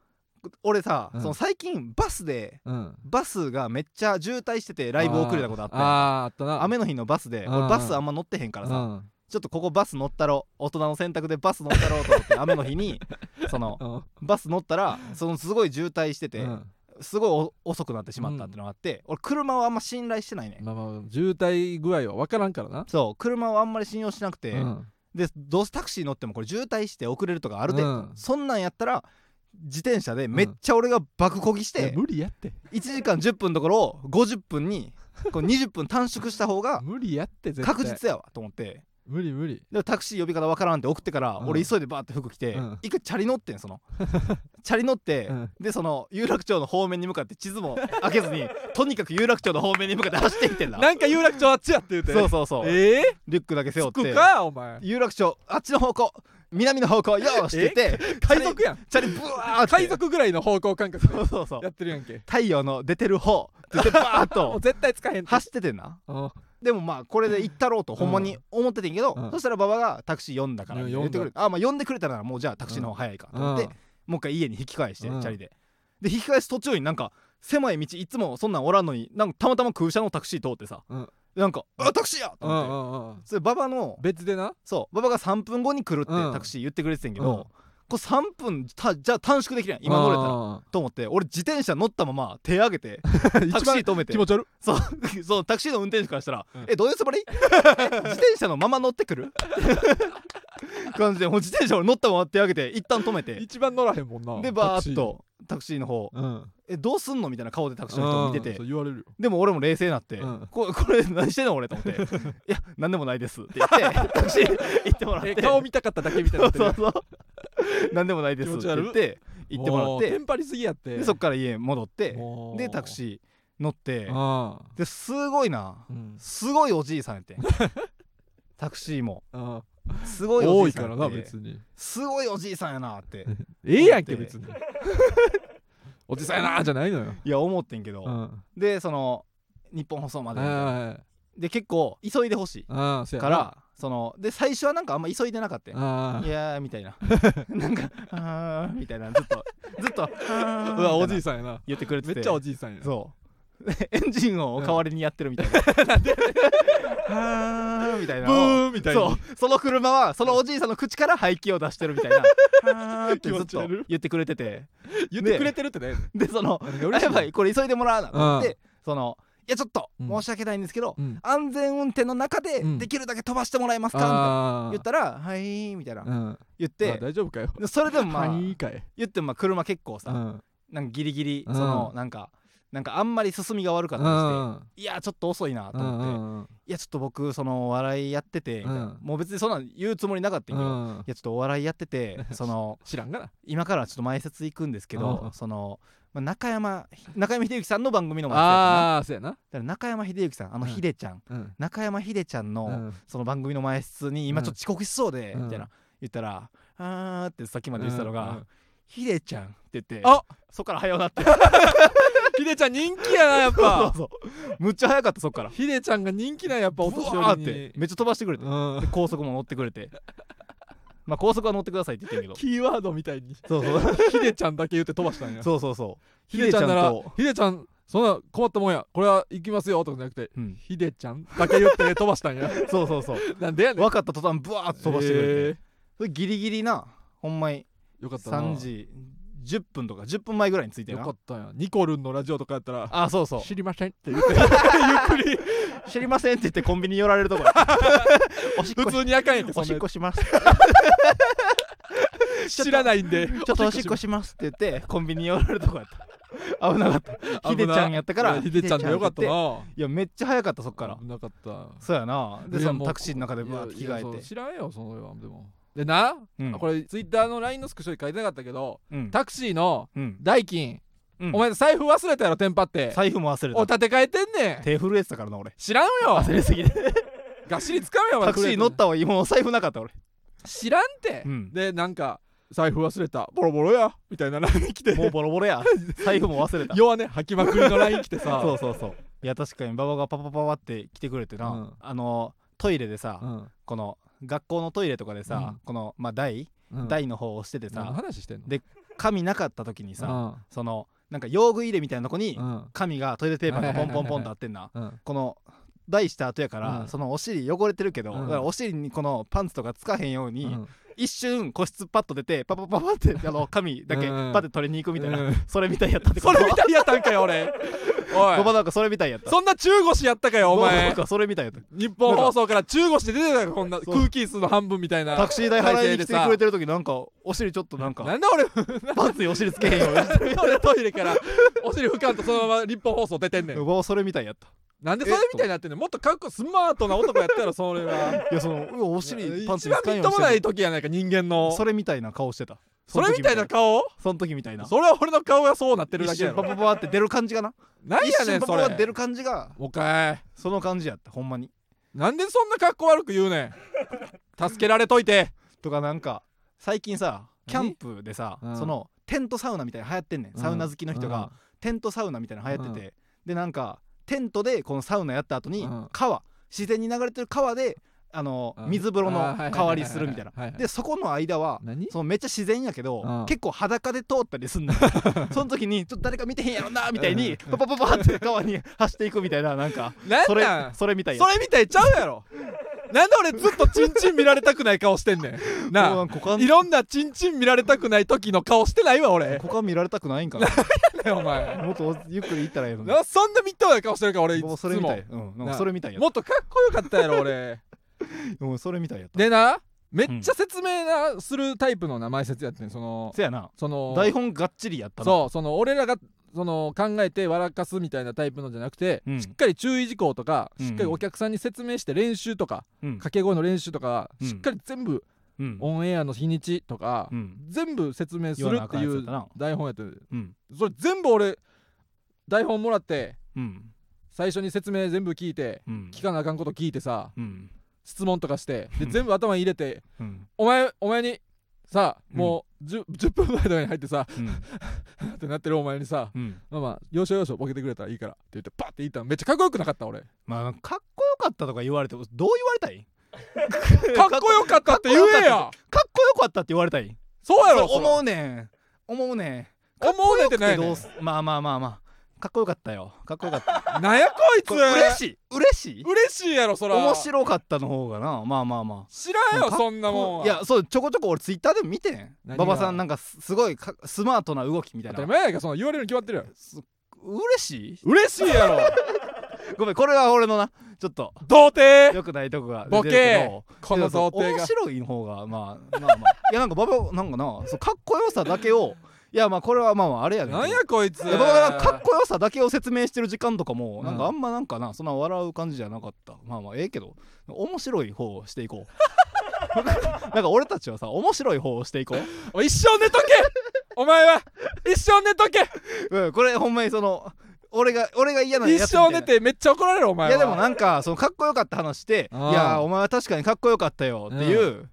Speaker 1: 俺さ、
Speaker 2: うん。
Speaker 1: その最近バスで
Speaker 2: うん。
Speaker 1: バスがめっちゃ渋滞しててライブ遅れたことあったやん
Speaker 2: あーあったな。
Speaker 1: 雨の日のバスで
Speaker 2: うん。
Speaker 1: 俺バスあんま乗ってへんからさ、
Speaker 2: うん。
Speaker 1: ちょっとここバス乗ったろ大人の選択でバス乗ったろうと思って [LAUGHS] 雨の日にその
Speaker 2: うん。
Speaker 1: バス乗ったらそのすごい渋滞してて、
Speaker 2: うん。
Speaker 1: すごいお遅くなってしまったってのがあって、俺車はあんま信頼してないね、
Speaker 2: まあまあ渋滞具合は分からんからな。
Speaker 1: そう車はあんまり信用しなくて、
Speaker 2: うん。
Speaker 1: でどうせタクシー乗ってもこれ渋滞して遅れるとかあるで、
Speaker 2: うん。
Speaker 1: そんなんやったら自転車でめっちゃ俺が爆こぎして、
Speaker 2: 無理やって。
Speaker 1: 1時間10分のところを50分にこう20分短縮した方が [LAUGHS]
Speaker 2: 無理やって絶対。
Speaker 1: 確実やわと思って。
Speaker 2: 無理無理。
Speaker 1: でタクシー呼び方わからんって送ってから、
Speaker 2: うん。
Speaker 1: 俺急いでバーって服着て、
Speaker 2: うん。
Speaker 1: 一回チャリ乗ってんその。[LAUGHS] チャリ乗って、
Speaker 2: うん。
Speaker 1: でその有楽町の方面に向かって地図も [LAUGHS] 開けずにとにかく有楽町の方面に向かって走っていってんだ。
Speaker 2: なんか有楽町あっちやって言うて。
Speaker 1: そうそうそう。
Speaker 2: ええ
Speaker 1: リュックだけ背負って。
Speaker 2: つくかお前。
Speaker 1: 有楽町あっちの方向南の方向よーしって言って
Speaker 2: 海賊やん。
Speaker 1: チャリブワーって。
Speaker 2: 海賊ぐらいの方向感覚。
Speaker 1: そうそうそう。
Speaker 2: やってるやんけ。
Speaker 1: 太陽の出てる方って言ってバーッ [LAUGHS]
Speaker 2: もう
Speaker 1: と
Speaker 2: 絶対使えへんって。
Speaker 1: 走っててんな。
Speaker 2: うん
Speaker 1: でもまあこれで行ったろうとほんまに思っててんけど、
Speaker 2: うん。
Speaker 1: そしたら馬場がタクシー呼んだから
Speaker 2: うん。
Speaker 1: 言ってくれあまあ呼んでくれたならもうじゃあタクシーの方早いかと思って、
Speaker 2: うん。
Speaker 1: もう一回家に引き返して、
Speaker 2: うん。
Speaker 1: チャリで。で引き返す途中になんか狭い道いつもそんなんおらんのになんかたまたま空車のタクシー通ってさ、
Speaker 2: うん
Speaker 1: なんか「あタクシーや!」と思って、それ馬場の
Speaker 2: 別でな？
Speaker 1: そう。馬場が3分後に来るって
Speaker 2: うん。
Speaker 1: タクシー言ってくれてたんやけど、
Speaker 2: うん。
Speaker 1: これ3分たじゃあ短縮できるやん今乗れたら。
Speaker 2: ら
Speaker 1: と思って俺自転車乗ったまま手上げて [LAUGHS] タクシー止めて。
Speaker 2: 気持ち悪い
Speaker 1: そう。[LAUGHS] そうタクシーの運転手からしたら「
Speaker 2: うん
Speaker 1: えどういうつもりえ自転車のまま乗ってくる?」[LAUGHS] 感じでもう自転車俺乗ったまま手上げて一旦止めて。
Speaker 2: 一番乗らへんもんな
Speaker 1: でバーッとタクシーの方。
Speaker 2: うん「
Speaker 1: えどうすんの?」みたいな顔でタクシーの人見てて。
Speaker 2: 言われるよ。
Speaker 1: でも俺も冷静になって
Speaker 2: うん「
Speaker 1: こ [LAUGHS] これ何してんの俺」と思って「いや何でもないです」って言って [LAUGHS] タクシー [LAUGHS] 行ってもらって。
Speaker 2: え顔見たかっただけみたいにな
Speaker 1: そうそう何でもないですって言って行ってもらって。
Speaker 2: うテンパりすぎやって。
Speaker 1: でそっから家戻ってでタクシー乗って
Speaker 2: あ
Speaker 1: ですごいな。
Speaker 2: うん。
Speaker 1: すごいおじいさんやって。んタクシーも。
Speaker 2: あ
Speaker 1: すごいお
Speaker 2: 多いからな
Speaker 1: じいさんやって。
Speaker 2: 別に。
Speaker 1: すごいおじいさんやなって
Speaker 2: ええやんけ別におじさんやなじゃないのよ。
Speaker 1: いや思ってんけど、
Speaker 2: うん。
Speaker 1: でその日本放送までで結構急いでほしい。からそので最初はなんかあんま急いでなかったいやーみたいな。[LAUGHS] なんかあーみたいな。ずっとずっと
Speaker 2: うわおじい
Speaker 1: さん
Speaker 2: さんやな。
Speaker 1: 言ってくれてて。
Speaker 2: めっちゃおじいさんや。
Speaker 1: そう [LAUGHS] エンジンを代わりにやってるみたいな、[LAUGHS] [LAUGHS] はーみたいな。
Speaker 2: ブーンみたいに
Speaker 1: そう。その車はそのおじいさんの口から排気を出してるみたいな。はーってずっと
Speaker 2: 気持ち悪い
Speaker 1: 言ってくれてて。
Speaker 2: 言ってくれてるってね。
Speaker 1: でそのやばいこれ急いでもらわなってそのいやちょっと
Speaker 2: うん。
Speaker 1: 申し訳ないんですけど、
Speaker 2: うん。
Speaker 1: 安全運転の中で
Speaker 2: うん。
Speaker 1: できるだけ飛ばしてもらえますか、みたいな。
Speaker 2: ああ
Speaker 1: 言ったら「はい」みたいな。
Speaker 2: うん。
Speaker 1: 言っ
Speaker 2: まあ
Speaker 1: て
Speaker 2: 大丈夫かよ。
Speaker 1: でそれでもまあ言ってもまあ車結構さ
Speaker 2: うん。
Speaker 1: なんかギリギリ
Speaker 2: うん。
Speaker 1: そのなんかなんかあんまり進みが悪かったりしていやちょっと遅いなと思って
Speaker 2: んうん
Speaker 1: いやちょっと僕そのお笑いやっててもう別にそんなん言うつもりなかったけど
Speaker 2: うん。
Speaker 1: いやちょっとお笑いやってて [LAUGHS] その
Speaker 2: 知らんがな。
Speaker 1: 今からちょっと前説行くんですけ
Speaker 2: うん
Speaker 1: どそのまあ中山中山秀幸さんの番組の前
Speaker 2: ああそうやな。
Speaker 1: だから中山秀幸さんあの
Speaker 2: うん。
Speaker 1: 秀ちゃん。
Speaker 2: うん。
Speaker 1: 中山秀ちゃんの
Speaker 2: うん。
Speaker 1: その番組の前室に今ちょっと遅刻しそうで、
Speaker 2: うん。
Speaker 1: みたいな。言ったら「あー」ってさっきまで言ってたのが
Speaker 2: うんうん「
Speaker 1: ひでちゃん」って言って
Speaker 2: あ
Speaker 1: そっから早うなって [LAUGHS]
Speaker 2: ひでちゃん人気やなやっ [LAUGHS]
Speaker 1: そう
Speaker 2: ぱ
Speaker 1: そう。むっちゃ早かったそっから。
Speaker 2: ひでちゃんが人気なんやっぱお年寄りに
Speaker 1: てめっちゃ飛ばしてくれて。
Speaker 2: うん。
Speaker 1: で高速も乗ってくれて。まあ高速は乗ってくださいって言ってんけど。
Speaker 2: キーワードみたいに。
Speaker 1: そうそう。
Speaker 2: ひでちゃんだけ言って飛ばしたんや。
Speaker 1: そうそうそう。
Speaker 2: ひでちゃんなら
Speaker 1: ひでちゃん
Speaker 2: そんな困ったもんや。これは行きますよとかじゃなくて。
Speaker 1: うん。
Speaker 2: ひでちゃんだけ言って飛ばしたんや。
Speaker 1: そうそうそう。
Speaker 2: なんでやねん。
Speaker 1: 分かった途端ブワーッと飛ばしてくれて、
Speaker 2: え
Speaker 1: それギリギリなほんまに。
Speaker 2: ーよかったな。
Speaker 1: 3時10分とか10分前ぐらいに着いてな。
Speaker 2: よかったん。やニコルンのラジオとかやったら
Speaker 1: あそうそう。
Speaker 2: 知りません？って言って。[LAUGHS] ゆっくり。
Speaker 1: 知りませんって言ってコンビニ寄られるとこや。おしっこ
Speaker 2: 普通にあかんやん
Speaker 1: おしっこします。[LAUGHS]
Speaker 2: 知らないんで。
Speaker 1: ちょっとおしっこしますって言ってコンビニ寄られるとこやった。危なかった。ひでちゃんやったから
Speaker 2: ひでちゃんでよかったな。
Speaker 1: いやめっちゃ早かったそっから。
Speaker 2: 危なかった。
Speaker 1: そうやな。でそのタクシーの中でバーって着替えて。
Speaker 2: 知らんよそのは。でもでな、
Speaker 1: うん。
Speaker 2: これツイッターの LINE のスクショに書いてなかったけど
Speaker 1: うん。
Speaker 2: タクシーの
Speaker 1: うん。
Speaker 2: 代金、
Speaker 1: うん。
Speaker 2: お前財布忘れたやろテンパって。
Speaker 1: 財布も忘れ
Speaker 2: お
Speaker 1: た
Speaker 2: 立て替えてんねん。
Speaker 1: 手震えてたからな俺。
Speaker 2: 知らんよ。
Speaker 1: 忘れすぎて。
Speaker 2: がっしりつかめよお前。
Speaker 1: タクシー乗ったわ今お財布なかった俺。
Speaker 2: 知らんて、
Speaker 1: うん。
Speaker 2: でなんか財布忘れた。ボロボロや。みたいな LINE 来て。
Speaker 1: もうボロボロや。財布も忘れた。[LAUGHS]
Speaker 2: 弱ね。吐きまくりの LINE 来てさ。[LAUGHS]
Speaker 1: そうそうそう。いや確かに馬場がパパパパって来てくれてな、
Speaker 2: うん。
Speaker 1: あのトイレでさ、
Speaker 2: うん。
Speaker 1: この学校のトイレとかでさ、
Speaker 2: うん。
Speaker 1: このまあ台
Speaker 2: うん。
Speaker 1: 台の方を押してて
Speaker 2: 何の
Speaker 1: さ
Speaker 2: 話してんの？
Speaker 1: で紙なかった時にさ、
Speaker 2: うん。
Speaker 1: そのなんか用具入れみたいなとこに
Speaker 2: うん。
Speaker 1: 紙がトイレテーパーが [LAUGHS] ポンポンポンとあってんな。
Speaker 2: うん。
Speaker 1: この台した後やから、
Speaker 2: うん。
Speaker 1: そのお尻汚れてるけど、
Speaker 2: うん。
Speaker 1: だからお尻にこのパンツとかつかへんように、
Speaker 2: うん
Speaker 1: 一瞬個室パッと出てパパパパって [LAUGHS] あの紙だけ
Speaker 2: うん。
Speaker 1: パッて取りに行くみたいな、
Speaker 2: うん。
Speaker 1: それみたいやったってこと。
Speaker 2: それみたいやったんかよ俺。おい。
Speaker 1: なんかそれみたいやった。
Speaker 2: そんな中腰やったかよお
Speaker 1: な
Speaker 2: 前
Speaker 1: んかそれみたいやった。
Speaker 2: 日本放送から中腰で出てたよこんな空気椅子の半分みたいな
Speaker 1: タクシー代払いに来てくれ
Speaker 2: て
Speaker 1: てる時なんかお尻ちょっとなんか
Speaker 2: なんで俺
Speaker 1: パンツにお尻つけへんよ
Speaker 2: 俺トイレからお尻拭かんとそのまま日本放送出てんねん。
Speaker 1: 馬場それみたいやった
Speaker 2: なんでそれみたいになってんねんもっとかっこスマートな男やったやろそれは。[LAUGHS]
Speaker 1: いやそのお尻パンツ
Speaker 2: 一番みっともない時やないか人間の。
Speaker 1: るそれみたいな顔してた。
Speaker 2: それみたいな顔？
Speaker 1: その時みたいな。
Speaker 2: それは俺の顔がそうなってるだ
Speaker 1: 一
Speaker 2: けやろ。
Speaker 1: 瞬パパパって出る感じがな？
Speaker 2: 何やねんそれ。
Speaker 1: 出る感じが
Speaker 2: おかい
Speaker 1: その感じやったほんまに。
Speaker 2: なんでそんな格好悪く言うねん？[LAUGHS] 助けられといて。
Speaker 1: とかなんか最近さキャ
Speaker 2: 何
Speaker 1: ンプでさ
Speaker 2: うん。
Speaker 1: そのテントサウナみたいなの流行ってんねん。サウナ好きの人がテントサウナみたいなの流行ってて。でなんかテントでこのサウナやった後に
Speaker 2: うん。
Speaker 1: 川自然に流れてる川であの
Speaker 2: うん。
Speaker 1: 水風呂の代わりするみたいな。でそこの間は
Speaker 2: 何？
Speaker 1: そのめっちゃ自然やけど、
Speaker 2: うん。
Speaker 1: 結構裸で通ったりすんのよ。[LAUGHS] その時にちょっと誰か見てへんやろなみたいに
Speaker 2: うん。
Speaker 1: パパパパって川に走っていくみたいななんかそれそれみたいや。
Speaker 2: それみたいちゃうやろなんで俺ずっとチンチン見られたくない顔してんねん。なあ。
Speaker 1: もう股間。
Speaker 2: いろんなチンチン見られたくない時の顔してないわ俺。
Speaker 1: 股間見られたくないんかな。[LAUGHS]
Speaker 2: お前。
Speaker 1: もっとゆっくり行ったらええのに。
Speaker 2: なそんなみっともない顔してるから俺いつ
Speaker 1: もう
Speaker 2: も
Speaker 1: それみたい。うんなんかそれみたいや
Speaker 2: もっとかっこよかったやろ俺。[LAUGHS]
Speaker 1: うんそれみたいやった。
Speaker 2: でなめっちゃ説明なするタイプの名前説やってんその
Speaker 1: せやな。
Speaker 2: その
Speaker 1: 台本がっちりやったな。
Speaker 2: そうその俺らがその考えて笑かすみたいなタイプのじゃなくて、
Speaker 1: うん。
Speaker 2: しっかり注意事項とか、
Speaker 1: うん。
Speaker 2: しっかりお客さんに説明して練習とか
Speaker 1: うん
Speaker 2: 掛け声の練習とか、
Speaker 1: うん。
Speaker 2: しっかり全部
Speaker 1: うん。
Speaker 2: オンエアの日にちとか、
Speaker 1: うん。
Speaker 2: 全部説明するって
Speaker 1: 言わなあかん
Speaker 2: いう
Speaker 1: やつやったな
Speaker 2: 台本やって
Speaker 1: うん。
Speaker 2: それ全部俺台本もらって
Speaker 1: うん。
Speaker 2: 最初に説明全部聞いて
Speaker 1: うん。
Speaker 2: 聞かなあかんこと聞いてさ
Speaker 1: うん
Speaker 2: 質問とかしてで
Speaker 1: うん。
Speaker 2: 全部頭に入れて
Speaker 1: うん。
Speaker 2: お前お前にさ
Speaker 1: うん。
Speaker 2: もう 10, 10分前とかに入ってさ
Speaker 1: うん。[LAUGHS]
Speaker 2: ってなってるお前にさ
Speaker 1: うん。
Speaker 2: まあまあ要所要所ボケてくれたらいいからって言ってパッて言ったの。めっちゃかっこよくなかった俺。
Speaker 1: まあかっこよかったとか言われてもどう言われたい？[LAUGHS]
Speaker 2: かっこよかったって言えや！
Speaker 1: かっこよかったって言われたい？
Speaker 2: そうやろ
Speaker 1: 思うねん。思うねん。
Speaker 2: 思うねんってないね
Speaker 1: どうすまあまあまあまあかっこよかったよ。かっこよかった。[LAUGHS]
Speaker 2: なんやこいつ。
Speaker 1: これ嬉しい。嬉しい？
Speaker 2: 嬉しいやろそら。
Speaker 1: 面白かったの方がな。まあまあまあ。
Speaker 2: 知らんよそんなもんは。い
Speaker 1: やそうちょこちょこ俺ツイッターでも見てん。馬場さんなんかすすごいかスマートな動きみたいな。
Speaker 2: 当たり前やんかその言われるに決まってるやろ
Speaker 1: す嬉しい？
Speaker 2: 嬉しいやろ。[LAUGHS]
Speaker 1: ごめんこれは俺のなちょっと
Speaker 2: 童貞。
Speaker 1: 良くないとこが
Speaker 2: ボケ。
Speaker 1: ど
Speaker 2: この童貞が。
Speaker 1: 面白い方がまあまあまあ。いやなんか馬場なんかなそうかっこよさだけをいやまあこれはまあまああれやね
Speaker 2: なんやこいつ。
Speaker 1: かっこよさだけを説明してる時間とかも
Speaker 2: うん。
Speaker 1: なんかあんまなんかなそんな笑う感じじゃなかった。まあまあええけど面白い方をしていこう。[LAUGHS] なんか俺たちはさ面白い方をしていこ
Speaker 2: おい一生寝とけ。お前は一生寝とけ。
Speaker 1: う、うん、これほんまにその俺が俺が嫌なやつ
Speaker 2: 一生寝てめっちゃ怒られるお前は。い
Speaker 1: やでもなんかそのかっこよかった話して「いやお前は確かにかっこよかったよ」っていう、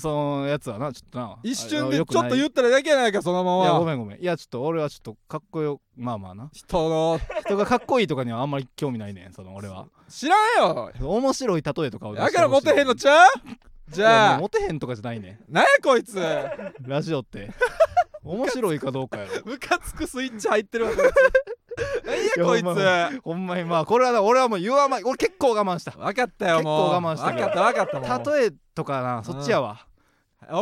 Speaker 1: そのやつはなちょっとな。
Speaker 2: 一瞬
Speaker 1: あ
Speaker 2: でちょっと言
Speaker 1: う
Speaker 2: ったらだけやないかそのま
Speaker 1: いやご
Speaker 2: ま
Speaker 1: めんごめん。いやちょっと俺はちょっとかっこよまあまあな。
Speaker 2: 人の。
Speaker 1: 人がかっこいいとかにはあんまり興味ないねんその俺は。
Speaker 2: 知らんよ。
Speaker 1: 面白い例えとかを
Speaker 2: だからモテへんのちゃう？じゃあ。
Speaker 1: モテへんとかじゃないね
Speaker 2: なんやこいつ。
Speaker 1: んラジオって。面白いかどうかやろ。[LAUGHS]
Speaker 2: ムカつくスイッチ入ってるわこいつ。[LAUGHS] なんやこいつ。
Speaker 1: ほんまにまあこれはな俺はもう言わない俺結構我慢した。
Speaker 2: 分かったよもう。
Speaker 1: 結構我慢した
Speaker 2: 分かった分かったもう。
Speaker 1: 例えとかなそっちやわ。
Speaker 2: はい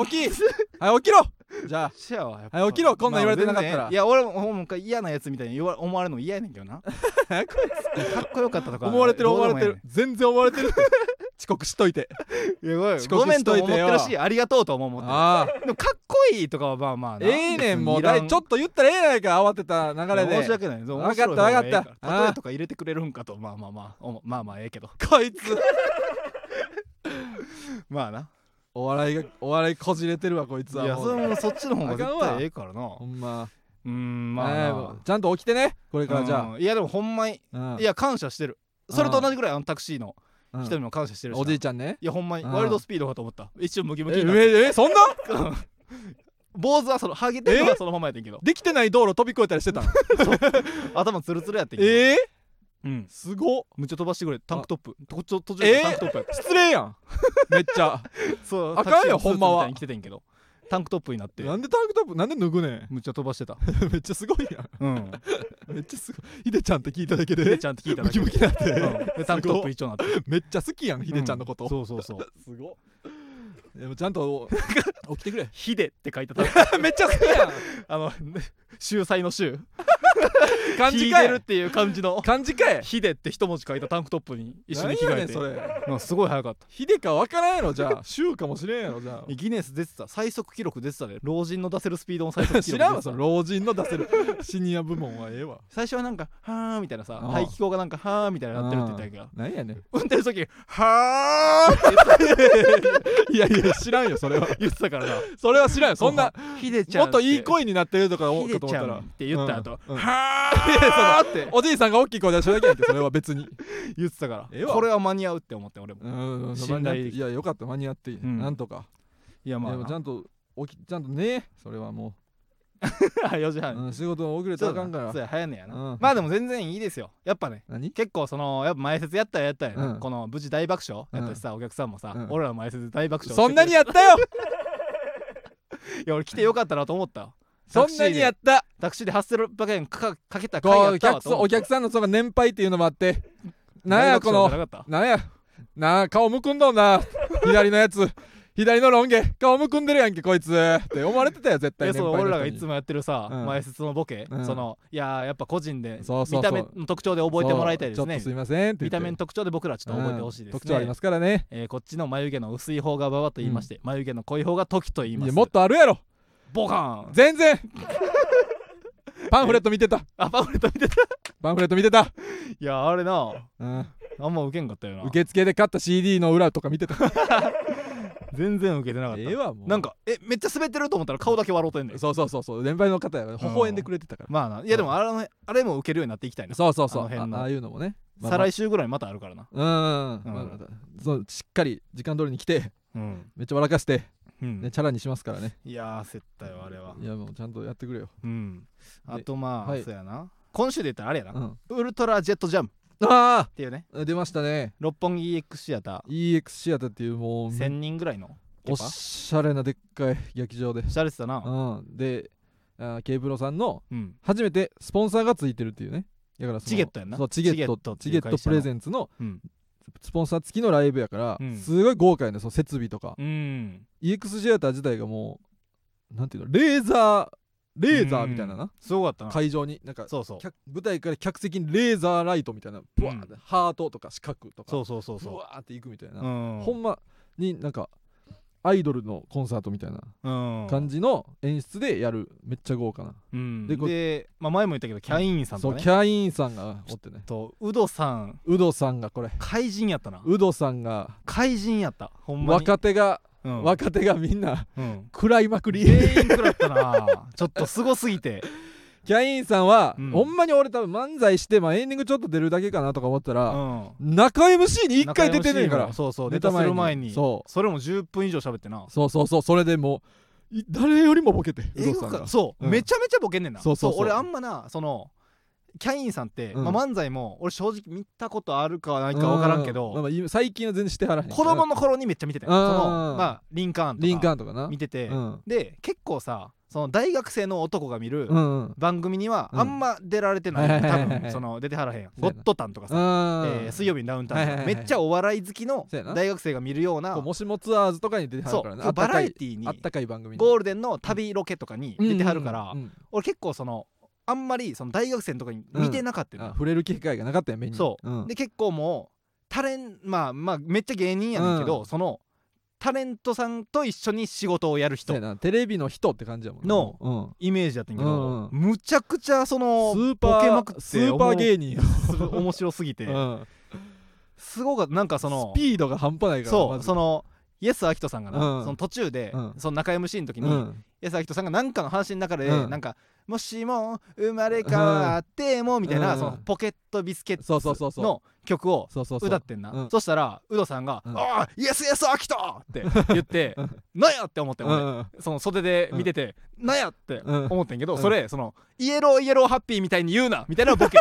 Speaker 2: 起き。はい起きろ。じゃあ。
Speaker 1: そっちやわやっぱ。
Speaker 2: はい起きろこんなん言われてなかったら。
Speaker 1: まあ全然いや俺もほんま嫌なやつみたいに言わ思われるの嫌やねんけどな。かっこよかったとか。
Speaker 2: 思われてる思われてる。全然思われてる。遅刻しといて。
Speaker 1: いやごめん
Speaker 2: 遅刻
Speaker 1: ごめん
Speaker 2: しといて。よ
Speaker 1: 思ってるしありがとうとも思ってる。
Speaker 2: ああ。
Speaker 1: でもかっこいいとかはまあまあな。
Speaker 2: ええねんもう。ちょっと言ったらええやないか慌てた流れで。
Speaker 1: 申し訳ない。
Speaker 2: わかったわかった。ああ。
Speaker 1: 例えとか入れてくれるんかと。まあまあまあおもまあまあええけど。
Speaker 2: こいつ。[LAUGHS]
Speaker 1: まあな
Speaker 2: お笑いがお笑いこじれてるわこいつ
Speaker 1: いやそうれもそっちの方が絶対ええからな。
Speaker 2: ほんま。
Speaker 1: うーんまあ
Speaker 2: ちゃんと起きてねこれからじゃ
Speaker 1: うんいやでもほんまに
Speaker 2: あ
Speaker 1: いや感謝してる。それと同じぐらいあのタクシーの
Speaker 2: うん。
Speaker 1: 人にも感謝してるしな。
Speaker 2: おじいちゃんね。
Speaker 1: いやほんまに
Speaker 2: うん。
Speaker 1: ワイルドスピードかと思った。一瞬ムキムキ
Speaker 2: えええそんな？[LAUGHS]
Speaker 1: 坊主はそのハゲてるのはそのままやってんけど。
Speaker 2: できてない道路飛び越えたりしてたん [LAUGHS]
Speaker 1: 頭ツルツルやってんけど。
Speaker 2: ええ？
Speaker 1: うん。
Speaker 2: すごっ。
Speaker 1: むっちゃ飛ばしてくれ。タンクトップ。途中途中で
Speaker 2: えー？
Speaker 1: タンクトップ
Speaker 2: 失礼やん。[LAUGHS] めっちゃ。
Speaker 1: そう
Speaker 2: あかんよほんまは。
Speaker 1: 着ててんけど。タンクトップになって。
Speaker 2: なんでタンクトップなんで脱ぐねん？
Speaker 1: むっちゃ飛ばしてた。[LAUGHS]
Speaker 2: めっちゃすごいやん。
Speaker 1: うん。[LAUGHS]
Speaker 2: めっちゃすごい。ヒデちゃんって聞いただけ
Speaker 1: で
Speaker 2: で
Speaker 1: ちゃんって聞いた
Speaker 2: ムキムキなって。
Speaker 1: うん。でタンクトップ一丁になって。
Speaker 2: めっちゃ好きやんヒデちゃんのこと。
Speaker 1: そうそうそう。
Speaker 2: すごっ。でもちゃんと起きてくれ。
Speaker 1: ヒデって書いてた。
Speaker 2: めっちゃ好きやん。
Speaker 1: あの秀才の秀。引 [LAUGHS]
Speaker 2: 漢字かい。
Speaker 1: るっていう感じの。
Speaker 2: 漢字かい。
Speaker 1: ヒデって一文字書いたタンクトップに一緒に着替えて。
Speaker 2: それ。
Speaker 1: うんすごい早かった。
Speaker 2: ヒデか分からんやろ。じゃあ週かもしれんやろ。じゃあ。[LAUGHS]
Speaker 1: ギネス出てた最速記録出てたで老人の出せるスピードの最速記録
Speaker 2: 知らんわその。老人の出せる。[LAUGHS] シニア部門はええわ。
Speaker 1: 最初はなんか「はー」みたいなさ
Speaker 2: ああ。
Speaker 1: 排気口がなんか「はー」みたいになってるって言ったんやけど。
Speaker 2: 何やねん。
Speaker 1: 運転する時「はー」って
Speaker 2: いやいや知らんよそれは。
Speaker 1: 言ってたからな。
Speaker 2: それは知らんよそんな。
Speaker 1: ヒデちゃん
Speaker 2: もっといい声になってるとか思
Speaker 1: ヒデ
Speaker 2: うかと思ったら。
Speaker 1: ちゃんって言った後、
Speaker 2: うんうん
Speaker 1: はーって。[LAUGHS]
Speaker 2: おじいさんが大きい声出しただけやんけそれは別に。[LAUGHS]
Speaker 1: 言ってたから。
Speaker 2: ええわ。
Speaker 1: これは間に合うって思って俺も。
Speaker 2: うん
Speaker 1: 信頼
Speaker 2: いやよかった間に合っていい、
Speaker 1: うん。
Speaker 2: なんとか。
Speaker 1: いやまあ。
Speaker 2: でもちゃんと起きちゃんとねそれはも
Speaker 1: 4時
Speaker 2: う、[LAUGHS]
Speaker 1: 半。
Speaker 2: うん、仕事遅れたら。あかんから
Speaker 1: そうや早やな、
Speaker 2: うん。
Speaker 1: まあでも全然いいですよ。やっぱね。
Speaker 2: 何？
Speaker 1: 結構そのやっぱ前説やったらやったらやな、
Speaker 2: うん。
Speaker 1: この無事大爆笑。やったしさ、お客さんもさ、
Speaker 2: うん。
Speaker 1: 俺らの前説で大爆笑
Speaker 2: そんなに
Speaker 1: や
Speaker 2: やったよ。
Speaker 1: いや俺来てよかったなと思った
Speaker 2: そんなにやった。
Speaker 1: タクシーで8000円かかかけた回やった。わ
Speaker 2: 客さんお客さんのその年配っていうのもあって。[LAUGHS] なんやこのなんやなあ顔むくんどんな。左のやつ。[LAUGHS] 左のロン毛。顔むくんでるやんけこいつ。って思われてたよ絶対
Speaker 1: 俺らがいつもやってるさ、
Speaker 2: うん。
Speaker 1: 前説のボケ、
Speaker 2: うん。
Speaker 1: そのいやーやっぱ個人で見た目の特徴で覚えてもらいたいですね。
Speaker 2: そうちょっとすいません
Speaker 1: 見た目の特徴で僕らちょっと覚えてほしいですね、
Speaker 2: うん。特徴ありますからね。
Speaker 1: えーこっちの眉毛の薄い方が馬場と言いまして、眉毛の濃い方が時と言います。
Speaker 2: もっとあるやろ
Speaker 1: ボカーン。
Speaker 2: 全然。パンフレット見てた。[LAUGHS]
Speaker 1: あパンフレット見てた？
Speaker 2: パンフレット見てた、
Speaker 1: いやあれな。
Speaker 2: うん、
Speaker 1: あんま受けんかったよな。
Speaker 2: 受付で買った CD の裏とか見てた。[LAUGHS]
Speaker 1: 全然受けてなかった、
Speaker 2: ええわもう。
Speaker 1: なんかえめっちゃ滑ってると思ったら顔だけ笑うてんねん。
Speaker 2: そうそうそうそう。年配の方や。微笑んでくれてたから。
Speaker 1: まあな。いやでもあれのあれも受けるようになっていきたいな。
Speaker 2: そうそうそう。
Speaker 1: あの辺の。
Speaker 2: あああいうのもね。まあ
Speaker 1: 再来週ぐらいまたあるからな。
Speaker 2: うん。まあ。そうしっかり時間通りに来て。
Speaker 1: うん、
Speaker 2: めっちゃ笑かして
Speaker 1: うん。
Speaker 2: ねチャラにしますからね。
Speaker 1: いやー焦ったよあれは。い
Speaker 2: やもうちゃんとやってくれよ。
Speaker 1: うん。あとまあ、
Speaker 2: はい。
Speaker 1: そうやな。今週で言ったらあれやな、
Speaker 2: うん。
Speaker 1: ウルトラジェットジャンプ
Speaker 2: あ
Speaker 1: っていうね。
Speaker 2: あ出ましたね。
Speaker 1: 六本木 EX シアタ
Speaker 2: EX シアターっていうもう
Speaker 1: ー1000人ぐらいの。キ
Speaker 2: おしゃれなでっかい劇場で。
Speaker 1: しゃれてたな。
Speaker 2: うん。であ K プロさんの
Speaker 1: うん。
Speaker 2: 初めてスポンサーがついてるっていうね。だから
Speaker 1: チゲットやんな。
Speaker 2: そうチゲット
Speaker 1: チゲット
Speaker 2: プレゼンツの
Speaker 1: うん
Speaker 2: スポンサー付きのライブやから、
Speaker 1: うん。
Speaker 2: すごい豪華やねその設備とか、
Speaker 1: うん。
Speaker 2: EX シアター自体がもうなんていうのレーザーレーザーみたいなな、
Speaker 1: すごかったな。
Speaker 2: 会場になんか
Speaker 1: そうそう。
Speaker 2: 客舞台から客席にレーザーライトみたいなブワーって、ハートとか四角とか。
Speaker 1: そうそうそうそ
Speaker 2: ブワーっていくみたいな、
Speaker 1: ううん。
Speaker 2: ほんまになんかアイドルのコンサートみたいな
Speaker 1: うん。
Speaker 2: 感じの演出でやるめっちゃ豪華な、
Speaker 1: うん。
Speaker 2: で
Speaker 1: で
Speaker 2: こ
Speaker 1: まあ、前も言ったけどキャインさん
Speaker 2: そう
Speaker 1: とね
Speaker 2: キャインさんがおってね。
Speaker 1: とウドさん。
Speaker 2: ウドさんがこれ。
Speaker 1: 怪人やったな。
Speaker 2: ウドさんが。
Speaker 1: 怪人やった。ほんまに。
Speaker 2: 若手が、
Speaker 1: うん。
Speaker 2: 若手がみんな
Speaker 1: うん。
Speaker 2: 食らいまくり。
Speaker 1: 全員食らったな。ちょっとすごすぎて
Speaker 2: キャインさんは、
Speaker 1: うん。
Speaker 2: ほんまに俺多分漫才して、まあ、エンディングちょっと出るだけかなとか思った
Speaker 1: う
Speaker 2: ら、
Speaker 1: ん。
Speaker 2: 中 MC に1回出てんねんから。
Speaker 1: そうそうネタする前に。
Speaker 2: そ
Speaker 1: それも10分以上喋ってな。
Speaker 2: うそうそうそう。それでもうい誰よりもボケて
Speaker 1: そう、
Speaker 2: うん。
Speaker 1: めちゃめちゃボケんねんな。
Speaker 2: そうそう
Speaker 1: 俺あんまなそのキャインさんって、
Speaker 2: うん。
Speaker 1: まあ、漫才も俺正直見たことあるかないか分からんけど、
Speaker 2: うまあ最近は全然してはらへん
Speaker 1: 子供の頃にめっちゃ見てて、
Speaker 2: うん。
Speaker 1: そのまあリンカーンとか
Speaker 2: リンカーンとかな。
Speaker 1: 見てて、
Speaker 2: うん。
Speaker 1: で結構さその大学生の男が見る
Speaker 2: うんうん。
Speaker 1: 番組には
Speaker 2: うん。
Speaker 1: あんま出られてない、
Speaker 2: はいはいはいはい。
Speaker 1: 多分その出てはらへんゴッドタンとかさ、
Speaker 2: うん。
Speaker 1: えー水曜日のダウンタウンとか、めっちゃお笑い好きの大学生が見るような
Speaker 2: もしもツアーズとかに出てはるからね
Speaker 1: そう。バラエティーに。
Speaker 2: あったかい番組に。
Speaker 1: ゴールデンの旅ロケとかに出てはるから、
Speaker 2: うんうん。うん
Speaker 1: 俺結構そのあんまりその大学生のとかに見てなかったよ。な、
Speaker 2: あ触れる機会がなかったよ目に
Speaker 1: そう。
Speaker 2: うん。
Speaker 1: で結構もうタレンまあまあめっちゃ芸人やねんけど、
Speaker 2: うん。
Speaker 1: そのタレントさんと一緒に仕事をやる人。
Speaker 2: テレビの人って感じやもんな。
Speaker 1: の
Speaker 2: うん。
Speaker 1: イメージやってんけど、
Speaker 2: う
Speaker 1: むちゃくちゃその
Speaker 2: スーパー
Speaker 1: ボケまくって
Speaker 2: スーパー芸人
Speaker 1: 面白すぎて、
Speaker 2: うん。
Speaker 1: すごかったなんかその
Speaker 2: スピードが半端ないから
Speaker 1: そうそのイエス・アキトさんがな、
Speaker 2: うん。
Speaker 1: その途中で、
Speaker 2: うん。
Speaker 1: その中 MC の時に、
Speaker 2: うん。
Speaker 1: イエス・アキトさんが何かの話の中で、
Speaker 2: うん。
Speaker 1: なんか「もしも生まれ変わっても」みたいな、
Speaker 2: うん。
Speaker 1: そのポケットビスケッ
Speaker 2: そうそうそうそう。
Speaker 1: ツの曲を
Speaker 2: そうそうそう。
Speaker 1: 歌ってんな。
Speaker 2: うん。
Speaker 1: そしたらウドさんが「
Speaker 2: うん。
Speaker 1: ああイエスイエスアキト!」って言って
Speaker 2: うん「
Speaker 1: なんや!」って思って俺、
Speaker 2: うん。
Speaker 1: その袖で見てて「なん。や!」って
Speaker 2: うん
Speaker 1: 思ってんけど、
Speaker 2: うん。
Speaker 1: それその「 Yellow Yellow Happy みたいに言うな」みたいなボケ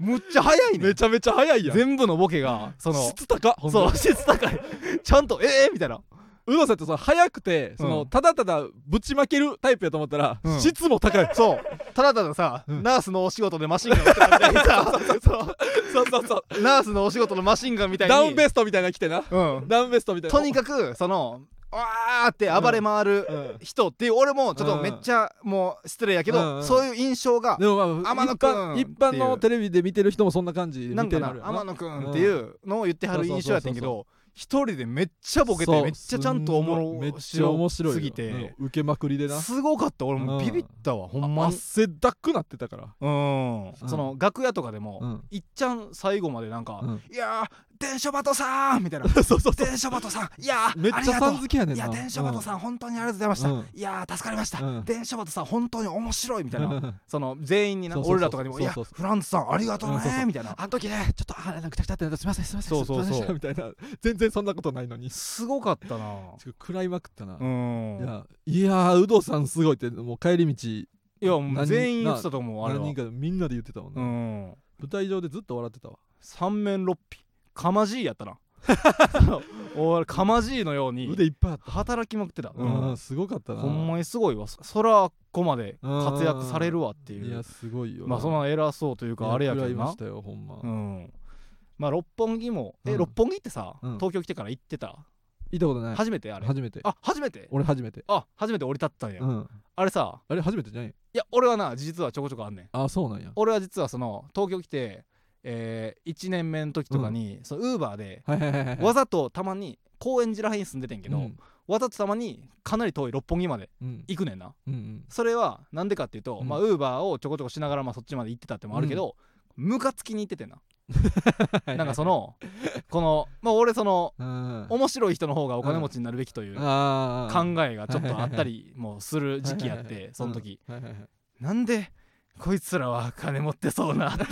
Speaker 1: むっちゃ早いね。ん
Speaker 2: めちゃめちゃ早いやん。
Speaker 1: 全部のボケがその
Speaker 2: 質高ほんま
Speaker 1: そう質高い。ちゃんと「ええ？みたいな。
Speaker 2: ウドさんってその早くてその、
Speaker 1: うん。
Speaker 2: ただただぶちまけるタイプやと思ったら、
Speaker 1: うん。
Speaker 2: 質も高い。
Speaker 1: そう。ただたださ、
Speaker 2: うん。
Speaker 1: ナースのお仕事でマシンガンみたいにさ [LAUGHS] そう
Speaker 2: そう。そう。そう
Speaker 1: ナースのお仕事のマシンガンみたいに。
Speaker 2: ダウンベストみたいなの着てな。
Speaker 1: うん。
Speaker 2: ダウンベストみたいな。
Speaker 1: とにかくそのわーって暴れ回る
Speaker 2: うん。
Speaker 1: 人っていう俺もちょっとめっちゃもう失礼やけど、そういう印象が天野
Speaker 2: 一
Speaker 1: くん
Speaker 2: 般一般のテレビで見てる人もそんな感じで
Speaker 1: なん。かな天野くんっていうのを言ってはる印象やったんやけど一人でめっちゃボケてめっちゃちゃんとおもろ
Speaker 2: めっちゃ面白いよ。
Speaker 1: すぎて。
Speaker 2: うん。受けまくりでな。
Speaker 1: すごかった。俺もビビったわほんまに。
Speaker 2: 汗だくなってたから。
Speaker 1: うん。その楽屋とかでも、
Speaker 2: うん。
Speaker 1: いっちゃん最後までなんか「
Speaker 2: うん。
Speaker 1: いやー電書バトさん!」みたいな。[LAUGHS]
Speaker 2: そうそう
Speaker 1: 電書バトさん。いやー
Speaker 2: めっちゃさん付けやねんな。
Speaker 1: いや電書バトさん、本当にありがとうございました、
Speaker 2: うん。
Speaker 1: いやー助かりました、
Speaker 2: うん。
Speaker 1: 電書バトさん本当に面白いみたいな、
Speaker 2: うん。
Speaker 1: その全員にな俺らとかにも「いやフランツさんありがとうねみたいな。
Speaker 2: あの時ねちょっとあなんかくたくたってすみませんすみません。
Speaker 1: そうそうそう。
Speaker 2: みた。いな全然そんなことないのに。
Speaker 1: すごかったな。
Speaker 2: ちょ食らいまくったな、
Speaker 1: うん。
Speaker 2: いやいやー有働さんすごいってもう帰り道
Speaker 1: いやもう
Speaker 2: 何
Speaker 1: 全員言ってたと思うあれは。
Speaker 2: 何人かみんなで言ってたもん
Speaker 1: う
Speaker 2: な、
Speaker 1: ん。
Speaker 2: 舞台上でずっと笑ってたわ。
Speaker 1: 三面六臂かまじいやったな。[LAUGHS] 俺かまじいのように
Speaker 2: 腕いっぱいあった。
Speaker 1: 働きまくってた、
Speaker 2: うん、すごかったな。
Speaker 1: ほんまにすごいわ。そそらここまで活躍されるわっていう。
Speaker 2: いやすごいよ
Speaker 1: まあそんな偉そうというかあれやけどな。
Speaker 2: ましたよほんま、
Speaker 1: うん。まあ六本木もえ、
Speaker 2: うん。
Speaker 1: 六本木ってさ、
Speaker 2: うん。
Speaker 1: 東京来てから行ってた？
Speaker 2: 行ったことない。
Speaker 1: 初めてあれ？
Speaker 2: 初めて。
Speaker 1: あ初めて？
Speaker 2: 俺初めて。
Speaker 1: あ初めて降り立ったんや、
Speaker 2: うん。
Speaker 1: あれさ
Speaker 2: あれ初めてじゃない
Speaker 1: いや俺はな実はちょこちょこあんねん。
Speaker 2: あそうなんや。
Speaker 1: 俺は実はその東京来てえー、1年目の時とかに、そのウーバーでわざとたまに高円寺らへんに住んでてんけど、
Speaker 2: うん。
Speaker 1: わざとたまにかなり遠い六本木まで
Speaker 2: うん。
Speaker 1: 行くねんな。
Speaker 2: うんうん。
Speaker 1: それはなんでかっていうと、ウーバーをちょこちょこしながらまあそっちまで行ってたってのもあるけど、ムカつきに行っててんな。[LAUGHS] なんかそのこのまあ俺その
Speaker 2: うん。
Speaker 1: 面白い人の方がお金持ちになるべきという考えがちょっとあったりもする時期やってその時
Speaker 2: うんはいはいはい
Speaker 1: なんでこいつらは金持ってそうなって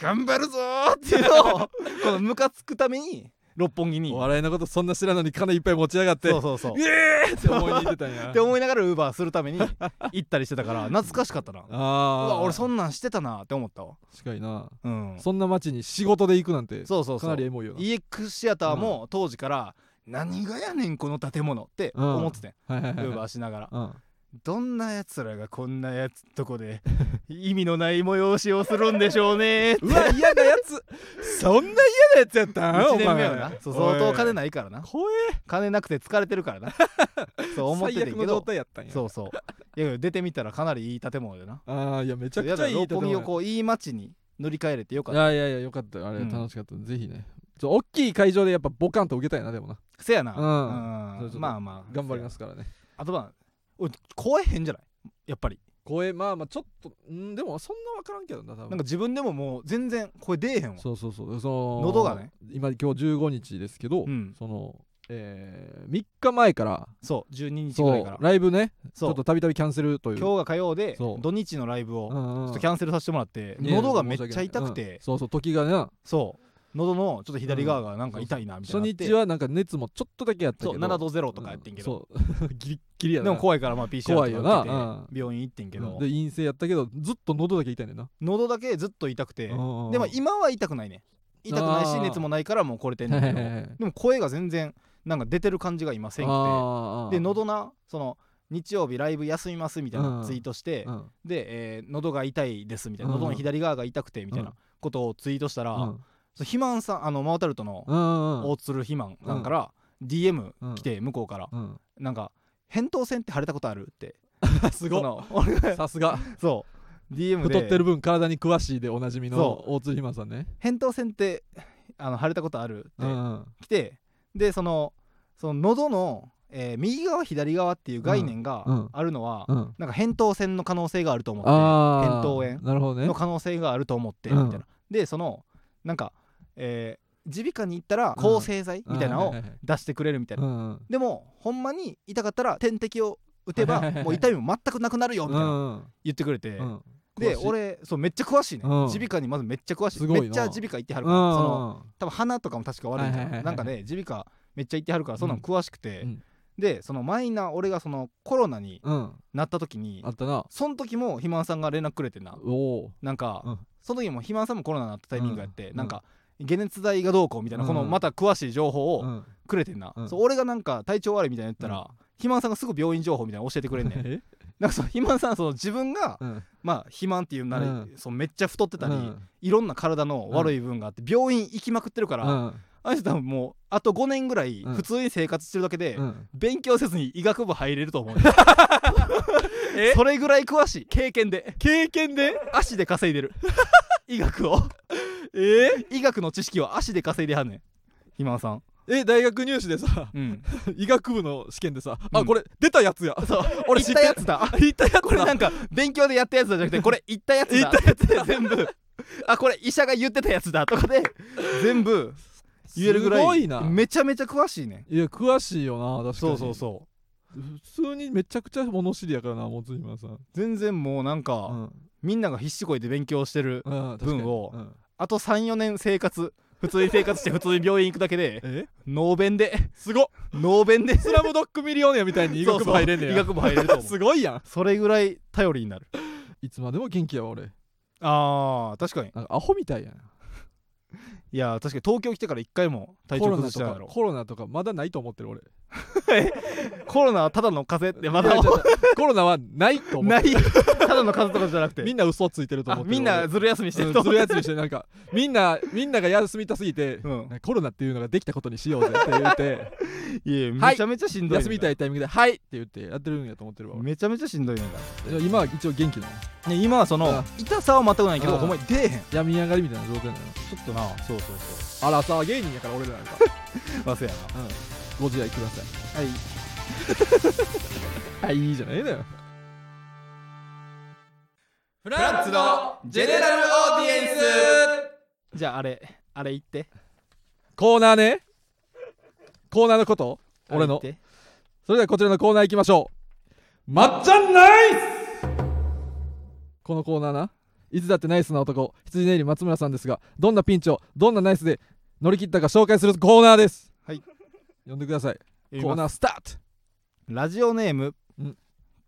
Speaker 1: 頑張るぞーって。いうのをこのムカつくために六本木に。
Speaker 2: お笑いのことそんな知らんのに金いっぱい持ち上がって
Speaker 1: そうそうそう。
Speaker 2: えーって思いに行ってたんや。[LAUGHS]
Speaker 1: って思いながらウーバーするために行ったりしてたから [LAUGHS] 懐かしかったな。う
Speaker 2: あ
Speaker 1: わ
Speaker 2: あ
Speaker 1: 俺そんなんしてたなって思ったわ。
Speaker 2: 確かにな。
Speaker 1: うん。
Speaker 2: そんな街に仕事で行くなんてか
Speaker 1: そうそうそう。
Speaker 2: なりエモいよな。
Speaker 1: EX シアターも当時から何がやねんこの建物って思っててウ
Speaker 2: はいはいはい
Speaker 1: ーバーしながら。
Speaker 2: うん
Speaker 1: どんなやつらがこんなやつとこで [LAUGHS] 意味のない催しをするんでしょうね
Speaker 2: うわ嫌なやつ。そんな嫌なやつやったん
Speaker 1: ？1
Speaker 2: お前
Speaker 1: 年目はな。そう相当金
Speaker 2: い
Speaker 1: ないからな。
Speaker 2: 怖
Speaker 1: 金なくて疲れてるからな。[LAUGHS] そう思ってて
Speaker 2: 最悪の状
Speaker 1: んけど
Speaker 2: 態やったんや。
Speaker 1: そうそう。いや出てみたらかなりいい建物でな。
Speaker 2: ああいやめちゃくちゃいい
Speaker 1: 六本木を
Speaker 2: う
Speaker 1: こういい街に乗り換えれてよかった。
Speaker 2: いやいやいやよかった。よあれ
Speaker 1: うん。
Speaker 2: 楽しかったぜひねちょ大きい会場でやっぱボカンと受けたいなでもな
Speaker 1: せやな
Speaker 2: うんそれちょっと
Speaker 1: まあまあ
Speaker 2: 頑張りますからね
Speaker 1: あとはおい声変じゃない？やっぱり。
Speaker 2: 声まあまあちょっとんでもそんな分からんけどな多分。
Speaker 1: なんか自分でももう全然声出えへんわ。
Speaker 2: そうそうそう。その
Speaker 1: 喉がね。
Speaker 2: 今今日15日ですけど、
Speaker 1: うん。
Speaker 2: そのえー、3日前から
Speaker 1: そう12日ぐらいから。
Speaker 2: ライブねち
Speaker 1: そう。
Speaker 2: ょっとたびたびキャンセルという。
Speaker 1: 今日が火曜で
Speaker 2: そう。
Speaker 1: 土日のライブをち
Speaker 2: うんうん。
Speaker 1: ょっとキャンセルさせてもらって
Speaker 2: ね
Speaker 1: 喉がめっちゃ痛くて。
Speaker 2: そうそう時がね
Speaker 1: そう喉のちょっと左側がなんか痛いなみたい
Speaker 2: 初
Speaker 1: なって
Speaker 2: 日はなんか熱もちょっとだけやったけど
Speaker 1: そう7度0とかやってんけど。
Speaker 2: うん [LAUGHS] ギリッギリやな。
Speaker 1: でも怖いからまあ PCR とか受けて病院行ってんけど。
Speaker 2: うん。で陰性やったけどずっと喉だけ痛いねんな。
Speaker 1: 喉だけずっと痛くてで
Speaker 2: で
Speaker 1: も今は痛くないね。痛くないし熱もないからもうこれてんねんけど。[LAUGHS] でも声が全然なんか出てる感じが今せんくて。で喉なその日曜日ライブ休みますみたいなツイートして
Speaker 2: うん。
Speaker 1: で、えー喉が痛いですみたいな
Speaker 2: うん。
Speaker 1: 喉の左側が痛くてみたいなことをツイートしたら、そう肥満さんあのマワタルトの大鶴肥満さんから DM 来て向こうから
Speaker 2: うん。
Speaker 1: なんか「扁桃腺って腫れたことある?」って。[LAUGHS]
Speaker 2: すごっ。
Speaker 1: その俺が。
Speaker 2: さすが。
Speaker 1: そう。DM で。
Speaker 2: 太ってる分体に詳しいでおなじみの
Speaker 1: そ
Speaker 2: 大鶴ひまさんね
Speaker 1: 扁桃腺ってあの腫れたことある?」って
Speaker 2: ん
Speaker 1: 来てでそのその喉の、えー右側左側っていう概念が
Speaker 2: うん。
Speaker 1: あるのは、
Speaker 2: うん。
Speaker 1: なんか扁桃腺の可能性があると思って
Speaker 2: あ
Speaker 1: 扁桃炎の可能性があると思って、
Speaker 2: うん。
Speaker 1: みたいな。でそのなんかえ耳鼻科に行ったら抗生剤みたいなのを出してくれるみたいな、
Speaker 2: うん
Speaker 1: でもほんまに痛かったら点滴を打てばもう痛みも全くなくなるよみたいな。
Speaker 2: うん
Speaker 1: 言ってくれて、
Speaker 2: うん。
Speaker 1: で俺そうめっちゃ詳しいね。
Speaker 2: うん。
Speaker 1: 耳鼻科にまずめっちゃ詳しい。めっちゃ耳鼻科行ってはる
Speaker 2: うん
Speaker 1: からその多分鼻とかも確か悪いんか
Speaker 2: はいはいはいはい。
Speaker 1: ななんかね耳鼻科めっちゃ行ってはるからそんなん詳しくて、
Speaker 2: うん。
Speaker 1: でそのマイナー俺がそのコロナに
Speaker 2: うん。
Speaker 1: なった時に
Speaker 2: あったな。
Speaker 1: その時も肥満さんが連絡くれてな。なんか、
Speaker 2: うん。
Speaker 1: その時も肥満さんもコロナになったタイミングやって、
Speaker 2: うん。
Speaker 1: なんか解熱剤がどうこうみたいな、この
Speaker 2: うん
Speaker 1: また詳しい情報を
Speaker 2: うん。
Speaker 1: くれてんな、
Speaker 2: うん。
Speaker 1: そう俺がなんか体調悪いみたいな言ったら、
Speaker 2: うん。
Speaker 1: 肥満さんがすぐ病院情報みたいなの教えてくれんねん。
Speaker 2: え？
Speaker 1: なんかその [LAUGHS] 肥満さんその自分が、
Speaker 2: うん。
Speaker 1: まあ肥満っていうなら、
Speaker 2: うん。
Speaker 1: そのめっちゃ太ってたり、
Speaker 2: うん。
Speaker 1: いろんな体の悪い部分があって病院行きまくってるから、
Speaker 2: うん。
Speaker 1: あの人多分もうあと5年ぐらい
Speaker 2: うん。
Speaker 1: 普通に生活してるだけで、
Speaker 2: うん。
Speaker 1: 勉強せずに医学部入れると思う。[LAUGHS] ねそれぐらい詳しい。経験で。
Speaker 2: 経験で？
Speaker 1: 足で稼いでる。[LAUGHS] 医学を
Speaker 2: え
Speaker 1: 医学の知識を足で稼いではんねん。肥満さん。
Speaker 2: え大学入試でさ
Speaker 1: うん。[LAUGHS]
Speaker 2: 医学部の試験でさ
Speaker 1: うん。
Speaker 2: あこれ出たやつや。
Speaker 1: そう。
Speaker 2: 俺知っ
Speaker 1: たやつだ。
Speaker 2: 言ったやつ
Speaker 1: これなんか勉強でやったやつだじゃなくてこれ言ったやつだ。[LAUGHS]
Speaker 2: 言った
Speaker 1: やつで全部。あこれ医者が言ってたやつだとかで [LAUGHS] 全部言えるぐらい
Speaker 2: すごいな。
Speaker 1: めちゃめちゃ詳しいね
Speaker 2: いや詳しいよな確かに。
Speaker 1: そうそうそう。
Speaker 2: 普通にめちゃくちゃ物知りやからなもつひまさん。
Speaker 1: 全然もうなんか、
Speaker 2: うん。
Speaker 1: みんなが必死こいて勉強してる分を
Speaker 2: うん
Speaker 1: あと34年生活。普通に生活して普通に病院行くだけで。
Speaker 2: え？
Speaker 1: ノーベンで。す
Speaker 2: ごっ。
Speaker 1: ノーベンで。
Speaker 2: スラムドッグミリオネアみたいに医学部入れんねや。
Speaker 1: 医学部入れると思う。
Speaker 2: すごいやん。
Speaker 1: それぐらい頼りになる。
Speaker 2: いつまでも元気やわ俺。
Speaker 1: あー確かに。
Speaker 2: なんかアホみたいやん
Speaker 1: いや確かに東京来てから一回も体調崩してないやろ。
Speaker 2: かコロナとかまだないと思ってる俺。[LAUGHS]
Speaker 1: コロナはただの風邪ってまだ
Speaker 2: コロナはないと思って
Speaker 1: ない [LAUGHS] ただの風邪とかじゃなくて。
Speaker 2: みんな嘘ついてると
Speaker 1: あ
Speaker 2: 思ってる
Speaker 1: みんなずる休みして
Speaker 2: うん
Speaker 1: る。と
Speaker 2: ずるやつにしてなんかみんなみんなが休みたすぎて、
Speaker 1: うん。
Speaker 2: コロナっていうのができたことにしようぜって言って。[LAUGHS]
Speaker 1: いや
Speaker 2: はい。
Speaker 1: めちゃめちゃしんどいねん
Speaker 2: 休みたいタイミングで「はい!」って言ってやってるんやと思ってるわ俺
Speaker 1: めちゃめちゃしんどいねんか
Speaker 2: いや今は一応元気なの。
Speaker 1: らね今はその
Speaker 2: あ
Speaker 1: 痛さは全くないけど
Speaker 2: あ
Speaker 1: ほんまに出えへん。ち
Speaker 2: 病み上がりみたいな状態なの。
Speaker 1: ょっとなそうそうそ
Speaker 2: あらさ芸人やから俺らなんか。
Speaker 1: う [LAUGHS] まあそうやな。
Speaker 2: うん。ご自愛ください。
Speaker 1: はい。[LAUGHS]
Speaker 2: はいいいじゃないのよ。
Speaker 1: フランツのジェネラルオーディエンス。じゃああれあれ言って。
Speaker 2: コーナーね。コーナーのこと。俺の。それではこちらのコーナー行きましょう。まっちゃんナイス！このコーナーないつだってナイスな男羊ねり松村さんですがどんなピンチをどんなナイスで乗り切ったか紹介するコーナーです。
Speaker 1: はい。
Speaker 2: 呼んでください。コーナースタート。
Speaker 1: ラジオネーム、
Speaker 2: うん。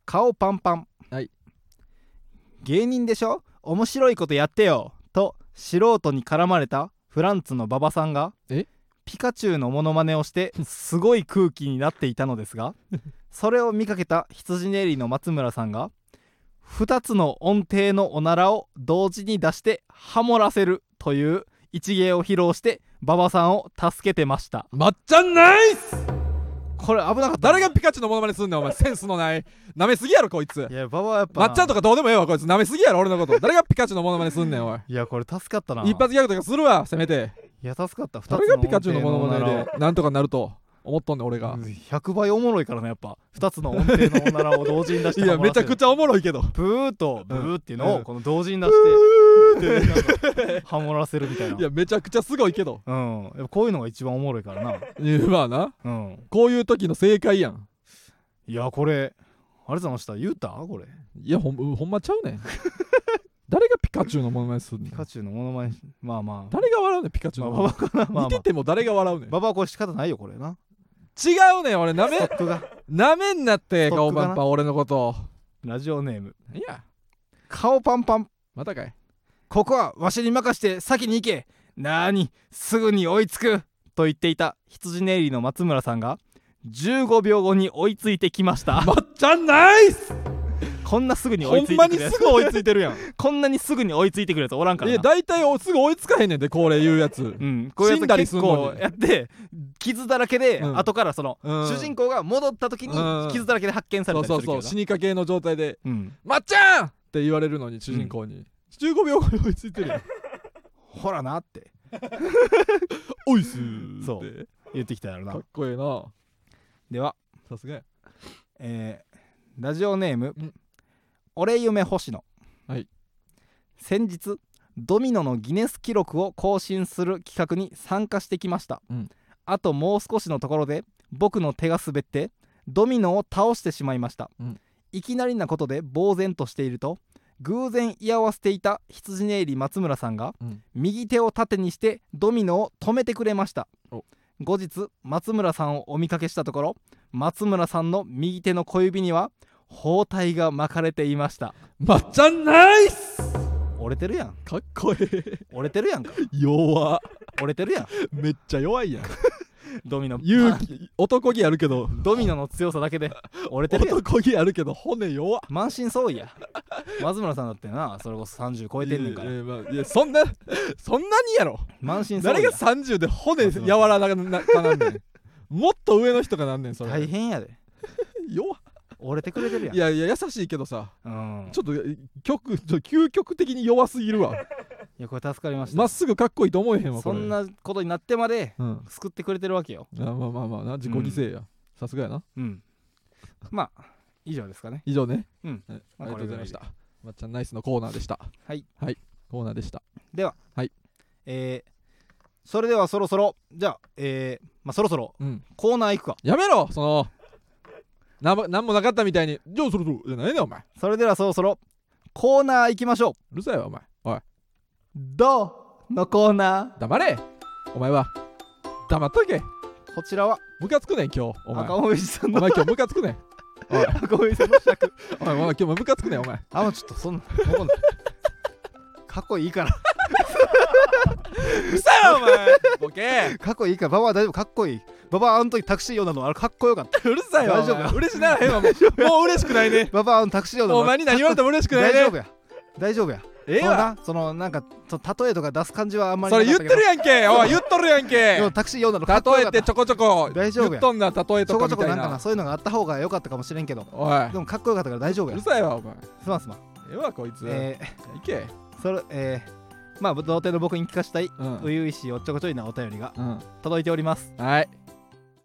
Speaker 1: 顔パンパン、
Speaker 2: はい。
Speaker 1: 芸人でしょ？面白いことやってよ。と素人に絡まれたフランツの馬場さんが
Speaker 2: え？
Speaker 1: ピカチュウのモノマネをして [LAUGHS] すごい空気になっていたのですがそれを見かけた羊ねりの松村さんが2つの音程のおならを同時に出してハモらせるという一芸を披露して馬場さんを助けてました。
Speaker 2: まっちゃんナイス！
Speaker 1: これ危なかった。
Speaker 2: 誰がピカチュウのモノマネすんねんお前。センスのない。なめすぎやろこいつ。
Speaker 1: いや馬場はやっぱ。
Speaker 2: まっちゃんとかどうでもええわこいつ。[LAUGHS] なめすぎやろ俺のこと。誰がピカチュウのモノマネすんねんおい。
Speaker 1: いやこれ助かったな。
Speaker 2: 一発ギャグとかするわせめて。
Speaker 1: いや助かった。2つ
Speaker 2: 誰がピカチュウのモノマネでなんとかなると思っとんねん俺が。
Speaker 1: おなら100倍おもろいからねやっぱ。2つの音程のおならを同時に出して [LAUGHS]
Speaker 2: いやめちゃく
Speaker 1: ち
Speaker 2: ちゃおもろいけど。
Speaker 1: ゃブーとブーっていうの
Speaker 2: うん。
Speaker 1: をこの同時に出してハモらせるみたいな。い
Speaker 2: やめちゃくちゃすごいけど。
Speaker 1: うん。やっぱこういうのが一番おもろいからな。
Speaker 2: まあな。
Speaker 1: うん。
Speaker 2: こういう時の正解やん。
Speaker 1: いやこれありがとうございました。言うたこれ。
Speaker 2: いやほんほんまちゃうねん。[LAUGHS] 誰がピカチュウのモノマネすんねん。
Speaker 1: ピカチュウのモノマネまあまあ。
Speaker 2: 誰が笑うねんピカチュウのモノマネ。見てても誰が笑うねん。
Speaker 1: 馬場はこれ仕方ないよこれな
Speaker 2: 違うねん俺なめなめんなって
Speaker 1: ストックがな。
Speaker 2: 顔パンパン俺のこと。
Speaker 1: ラジオネーム。
Speaker 2: いや。
Speaker 1: 顔パンパン。
Speaker 2: またかい。
Speaker 1: ここはわしに任して先に行け。なーにすぐに追いつく。と言っていた羊ネイリの松村さんが15秒後に追いついてきました。[LAUGHS]
Speaker 2: まっちゃんナイス
Speaker 1: こんなすぐに追いつ
Speaker 2: ほんまに
Speaker 1: いてくるや。つ
Speaker 2: すぐ追いついてるやん。[LAUGHS]
Speaker 1: こんなにすぐに追いついてくるやつおらんか
Speaker 2: い
Speaker 1: らな。
Speaker 2: や大体おすぐ追いつかへんねんでこれ言うやつ
Speaker 1: うん、こういう
Speaker 2: 死んだり
Speaker 1: やつ結
Speaker 2: すんのに。
Speaker 1: 構やって傷だらけで、
Speaker 2: うん。
Speaker 1: 後からその、
Speaker 2: うん。
Speaker 1: 主人公が戻った時に
Speaker 2: うん。
Speaker 1: 傷だらけで発見され
Speaker 2: そう
Speaker 1: たりするけどな。
Speaker 2: そうそう死にかけの状態で
Speaker 1: うん、「
Speaker 2: まっちゃん!」って言われるのに主人公に、15秒後に追いついてるやん。[LAUGHS]
Speaker 1: ほらなって。[LAUGHS]
Speaker 2: おいっすー
Speaker 1: そう。
Speaker 2: って
Speaker 1: 言ってきたやろな。
Speaker 2: かっこええな。
Speaker 1: では、
Speaker 2: さすがや。
Speaker 1: えーラジオネーム、
Speaker 2: うん
Speaker 1: 俺夢星野、
Speaker 2: はい。
Speaker 1: 先日ドミノのギネス記録を更新する企画に参加してきました、
Speaker 2: うん。
Speaker 1: あともう少しのところで僕の手が滑ってドミノを倒してしまいました、
Speaker 2: うん。
Speaker 1: いきなりなことで呆然としていると偶然居合わせていた羊ネイリ松村さんが、
Speaker 2: うん。
Speaker 1: 右手を縦にしてドミノを止めてくれました。
Speaker 2: お。
Speaker 1: 後日松村さんをお見かけしたところ松村さんの右手の小指には包帯が巻かれていました。
Speaker 2: まっちゃんナイス！
Speaker 1: 折れてるやん。
Speaker 2: かっこええ
Speaker 1: 折れてるやんか。
Speaker 2: 弱。
Speaker 1: 折れてるやん。
Speaker 2: めっちゃ弱いやん。
Speaker 1: ドミノ。
Speaker 2: 勇気。[LAUGHS] 男気あるけど
Speaker 1: ドミノの強さだけで。折れてるやん。
Speaker 2: 男気あるけど骨弱っ。
Speaker 1: 満身創痍や。松村さんだってなそれこそ30超えてんねんから。
Speaker 2: いやまあいやそんなそんなにやろ。
Speaker 1: 満身創痍
Speaker 2: 誰が
Speaker 1: や
Speaker 2: 30で骨柔らかなかなんねん。もっと上の人がなんねんそれ。
Speaker 1: 大変やで。[LAUGHS]
Speaker 2: 弱っ
Speaker 1: 折れてくれてるやん。
Speaker 2: いやいや優しいけどさ。
Speaker 1: うん。
Speaker 2: ちょっと極究極的に弱すぎるわ。[LAUGHS]
Speaker 1: いやこれ助かりました。
Speaker 2: まっすぐかっこいいと思えへんわ
Speaker 1: そんなことになってまで
Speaker 2: うん。
Speaker 1: 救ってくれてるわけよ。
Speaker 2: あまあまあまあな自己犠牲や、さすがやな。
Speaker 1: うん。まあ以上ですかね。
Speaker 2: 以上ね、
Speaker 1: うん。
Speaker 2: はい
Speaker 1: まあ
Speaker 2: ありがとうございました。
Speaker 1: こ
Speaker 2: まっちゃんナイスのコーナーでした。
Speaker 1: はい。
Speaker 2: はい。コーナーでした。
Speaker 1: では。
Speaker 2: はい。
Speaker 1: えーそれではそろそろ。じゃあえーまあそろそろ。
Speaker 2: うん。
Speaker 1: コーナー行くか。
Speaker 2: やめろそのなんもなんもなかったみたいにじゃあそろそろじゃないねんお前。う
Speaker 1: それではそろそろコーナー行きましょう。
Speaker 2: るさいわお前。おい。
Speaker 1: どうのコーナ
Speaker 2: 黙れ。お前は黙っとけ。
Speaker 1: ーこちらは？
Speaker 2: ムカつくねん今日。お前。
Speaker 1: 赤もみじさんの
Speaker 2: お前今日ムカつくねん。おい。[LAUGHS]
Speaker 1: 赤もみじさんの尺 [LAUGHS]
Speaker 2: お前お前今日もムカつくねんお前。
Speaker 1: あもうちょっとそんなかっこいいから。[LAUGHS]
Speaker 2: うるさいわお前。ボケ。
Speaker 1: かっこいいからババア大丈夫かっこいいババアあの時タクシー用なのあれかっこよかった。
Speaker 2: うるさいわ
Speaker 1: 大丈夫
Speaker 2: 嬉しならへんわ [LAUGHS] もうもう嬉しくないね。
Speaker 1: ババアあのタクシー用なの。
Speaker 2: お前に何言われても嬉しくないね。
Speaker 1: 大丈夫や。大丈夫や。
Speaker 2: ええわ。
Speaker 1: そのなんかそ例えとか出す感じはあんまり
Speaker 2: それ言ってる
Speaker 1: や
Speaker 2: やんけ。[LAUGHS] おい言っとるやんけ。
Speaker 1: でもタクシー用なのかっこよかった。
Speaker 2: 例えてちょこちょこ
Speaker 1: 大丈夫や
Speaker 2: 言っとんな例え
Speaker 1: ちょ
Speaker 2: とか
Speaker 1: こちょこなんかそういうのがあった方が良かったかもしれんけど。でもかっこよかったから大丈夫や。
Speaker 2: うるさいわお前。
Speaker 1: すまんすまん。
Speaker 2: ええ。わこいつ
Speaker 1: え
Speaker 2: いけ。
Speaker 1: ー、それえー、まあ童貞の僕に聞かしたい。
Speaker 2: うん。
Speaker 1: 初々しいおっちょこちょいなお便りが
Speaker 2: うん。
Speaker 1: 届いております。
Speaker 2: はい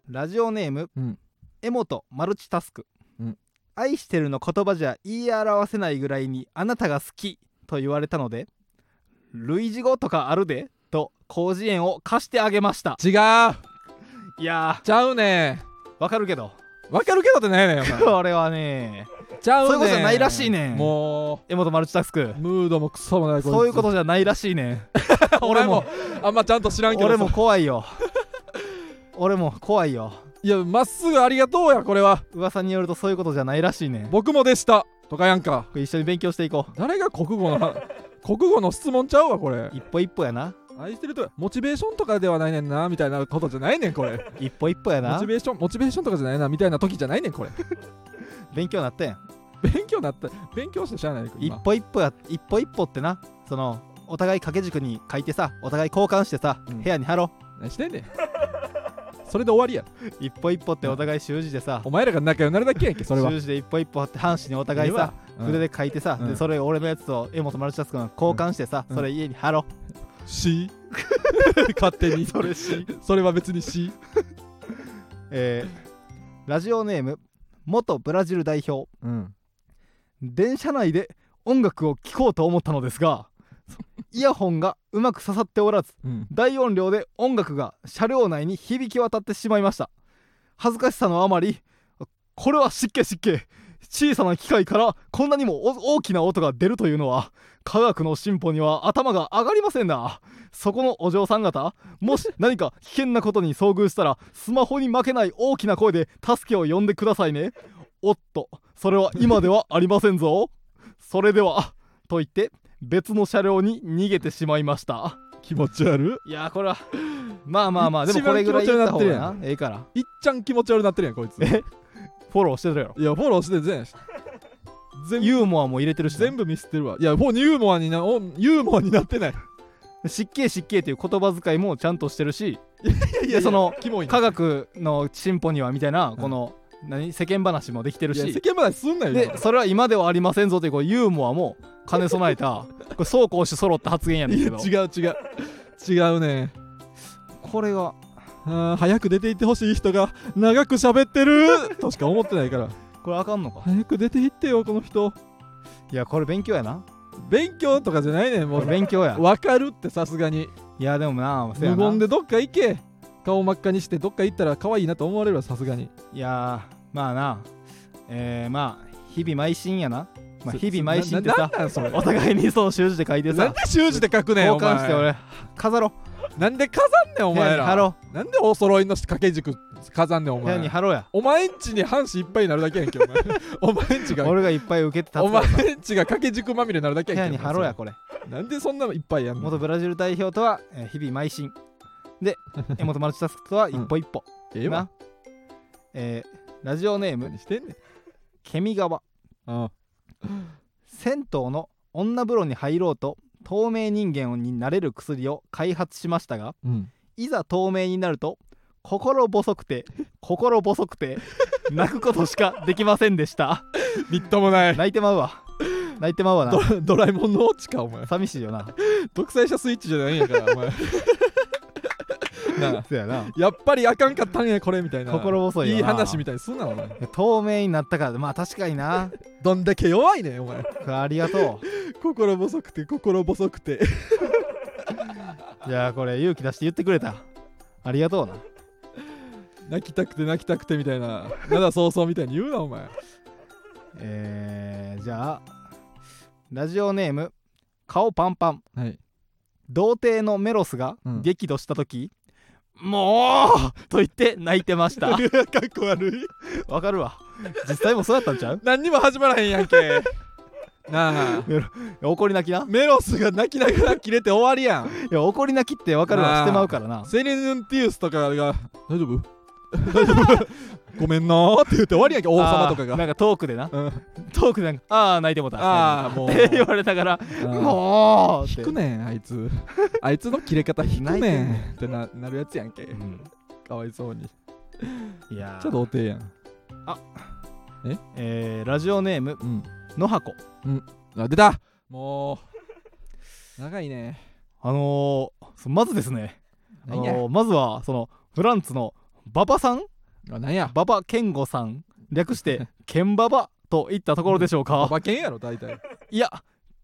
Speaker 1: ラジオネーム、
Speaker 2: うん。
Speaker 1: エモトマルチタスク、
Speaker 2: うん。
Speaker 1: 愛してるの言葉じゃ言い表せないぐらいにあなたが好きと言われたので類似語とかあるでと広辞苑を貸してあげました。
Speaker 2: 違う。
Speaker 1: いや。
Speaker 2: ちゃうね。
Speaker 1: ーわかるけど。
Speaker 2: んわかるけどってないねん [LAUGHS]
Speaker 1: これはね。
Speaker 2: ちゃうねん。
Speaker 1: そういうことじゃないらしいねん。
Speaker 2: も
Speaker 1: 江本マルチタスク。
Speaker 2: うムードもクソもない
Speaker 1: そういうことじゃないらしいねん。[LAUGHS]
Speaker 2: 俺も。あんまちゃんと知らんけどさ。
Speaker 1: 俺も怖いよ俺も怖いよ。
Speaker 2: いやまっすぐありがとうやこれは。
Speaker 1: 噂によるとそういうことじゃないらしいね。
Speaker 2: 僕もでしたとかやんか。
Speaker 1: れ一緒に勉強していこ
Speaker 2: 誰が国語の [LAUGHS] 国語の質問ちゃうわこれ。
Speaker 1: う一歩一歩やな。
Speaker 2: 愛してるとモチベーションとかではないねんなみたいなことじゃないねんこれ。
Speaker 1: 一歩一歩やな。
Speaker 2: モチベーションモチベーションとかじゃないなみたいな時じゃないねんこれ。
Speaker 1: 勉強なってん。
Speaker 2: 勉強なった勉強してしゃあない
Speaker 1: 一
Speaker 2: 今。
Speaker 1: 歩一歩や一歩一歩ってな。そのお互い掛け軸に書いてさお互い交換してさ、
Speaker 2: うん。
Speaker 1: 部屋に貼ろ
Speaker 2: 何してんねんそれで終わりや。
Speaker 1: う一歩一歩ってお互い習字でさ。
Speaker 2: お前らが仲良くなるだけやんけそれは。
Speaker 1: 習字で一歩一歩貼って半紙にお互いさ筆
Speaker 2: で
Speaker 1: で書いてさ、
Speaker 2: うん。
Speaker 1: でそれ俺のやつと江本マルチタスクの交換してさ、
Speaker 2: うん。
Speaker 1: それ家に貼ろ
Speaker 2: し。[LAUGHS] 勝手に。
Speaker 1: それし。
Speaker 2: それは別にし。
Speaker 1: えーラジオネーム元ブラジル代表。
Speaker 2: うん。
Speaker 1: 電車内で音楽を聴こうと思ったのですが [LAUGHS] イヤホンがうまく刺さっておらず
Speaker 2: うん。
Speaker 1: 大音量で音楽が車両内に響き渡ってしまいました。恥ずかしさのあまりこれは湿気湿気小さな機械からこんなにもお大きな音が出るというのは科学の進歩には頭が上がりませんな。そこのお嬢さん方もし何か危険なことに遭遇したらスマホに負けない大きな声で助けを呼んでくださいね。おっとそれは今ではありませんぞ。それではと言って別の車両に逃げてしまいました。
Speaker 2: 気持ち悪
Speaker 1: い。やーこれはまあまあまあでもこれぐらい言った方がな。ええから。
Speaker 2: いっちゃん気持ち悪なってるやんこいつ。
Speaker 1: え？フォローしてるやろ。
Speaker 2: いやフォローして全全部 [LAUGHS]
Speaker 1: ユーモアも入れてるしな。
Speaker 2: 全部ミスってるわ。いやもうユーモアになおユーモアになってない。
Speaker 1: 湿気湿気っていう言葉遣いもちゃんとしてるし。
Speaker 2: い
Speaker 1: でその科学の進歩にはみたいな
Speaker 2: うん。
Speaker 1: この何？世間話もできてる
Speaker 2: いや世
Speaker 1: し
Speaker 2: 間話すんなよ今
Speaker 1: でそれは今ではありませんぞというこうユーモアも兼ね備えた。これ走攻守揃った発言やねんけど。
Speaker 2: 違う違う。違うね。
Speaker 1: これが
Speaker 2: 早く出て行ってほしい人が長く喋ってる。としか思ってないから。
Speaker 1: これあかんのか？
Speaker 2: 早く出て行ってよこの人。
Speaker 1: いやこれ勉強やな。
Speaker 2: 勉強とかじゃないねんもう。
Speaker 1: 勉強や。
Speaker 2: 分かるってさすがに。
Speaker 1: いやでもな
Speaker 2: 無
Speaker 1: な。
Speaker 2: 言でどっか行け。顔真っ赤にしてどっか行ったら可愛いなと思われるわさすがに。
Speaker 1: いやーまあな。えー、まあ日々邁進やな、まあ、
Speaker 2: そ
Speaker 1: 日々邁進って
Speaker 2: な
Speaker 1: さお互いにそう習字で書いて
Speaker 2: なん
Speaker 1: さ
Speaker 2: で習字で書くねん
Speaker 1: 交
Speaker 2: お前。
Speaker 1: 換して俺飾ろ
Speaker 2: なんで飾んねんお
Speaker 1: う部屋
Speaker 2: 前らなんでお揃いの掛け軸飾んねんお
Speaker 1: う部屋に
Speaker 2: 前
Speaker 1: 貼ろうや。
Speaker 2: お前んちに半紙いっぱいになるだけやんけお前。[LAUGHS] お前んちが
Speaker 1: 俺がいっぱい受けて
Speaker 2: お
Speaker 1: 立つからさ。
Speaker 2: 前んちが掛け軸まみれになるだけ
Speaker 1: 部屋
Speaker 2: やんけ
Speaker 1: に貼ろうやこれ。
Speaker 2: なんでそんなのいっぱいやんの
Speaker 1: 元ブラジル代表とは、えー日々邁進。で [LAUGHS] 江本マルチタスクとは一歩一歩、
Speaker 2: ええわ。
Speaker 1: な。えーラジオネーム
Speaker 2: 何してんねん。
Speaker 1: ケミ川
Speaker 2: あ
Speaker 1: 銭湯の女風呂に入ろうと透明人間になれる薬を開発しましたが
Speaker 2: うん。
Speaker 1: いざ透明になると心細くて心細くて泣くことしかできませんでした。[LAUGHS]
Speaker 2: みっともない。
Speaker 1: 泣いてまうわ。泣いてまうわな。
Speaker 2: ドドラえもんのオチかお前。
Speaker 1: 寂しいよな。
Speaker 2: 独裁者スイッチじゃないんやからお前な。あ [LAUGHS]
Speaker 1: そやな。
Speaker 2: やっぱりあかんかったんやこれみたいな。
Speaker 1: 心細いよな。い
Speaker 2: い話みたいにすんなお前。
Speaker 1: 透明になったからまあ確かにな。
Speaker 2: どんだけ弱いねんお前。
Speaker 1: ありがと
Speaker 2: 心細くて心細くて。
Speaker 1: う [LAUGHS] いやこれ勇気出して言ってくれた。ありがとうな。
Speaker 2: 泣きたくて泣きたくてみたいな。灘早々みたいに言うなお前。
Speaker 1: えー、じゃあラジオネーム顔パンパン。
Speaker 2: はい。
Speaker 1: 童貞のメロスが
Speaker 2: うん。
Speaker 1: 激怒した時、もうと言って泣いてました。[LAUGHS]
Speaker 2: かっこ悪い。
Speaker 1: わかるわ。実際もそうやったんちゃう？
Speaker 2: 何にも始まらへんやんけ。なあ。
Speaker 1: 怒り泣きな。
Speaker 2: メロスが泣きながら切れて終わりやん。
Speaker 1: いや怒り泣きってわかるわ。してまうからな。
Speaker 2: セリヌンティウスとかが大丈夫？[LAUGHS] ごめんなーって言って終わりやんけ王様とかが。
Speaker 1: なんかトークでな。
Speaker 2: うん。
Speaker 1: トークでなんかああ泣いてもうた。
Speaker 2: ああもう。[LAUGHS]
Speaker 1: って言われながら
Speaker 2: も
Speaker 1: もう
Speaker 2: 引くねんあいつ。あいつの切れ方引くねん。
Speaker 1: ね
Speaker 2: ってななるやつやんけ。
Speaker 1: うん。
Speaker 2: かわいそうに。
Speaker 1: いやー。
Speaker 2: ちょっと童貞やん。
Speaker 1: え？ーラジオネーム
Speaker 2: うん。
Speaker 1: のはこ
Speaker 2: あ出た。もう。長いね。
Speaker 1: あのーそまずですね、あのーまずはそのフランツの馬場さん？
Speaker 2: あなんや？
Speaker 1: 馬場健吾さん？略してケンババといったところでしょうか？
Speaker 2: ババケンやろ大体。
Speaker 1: いや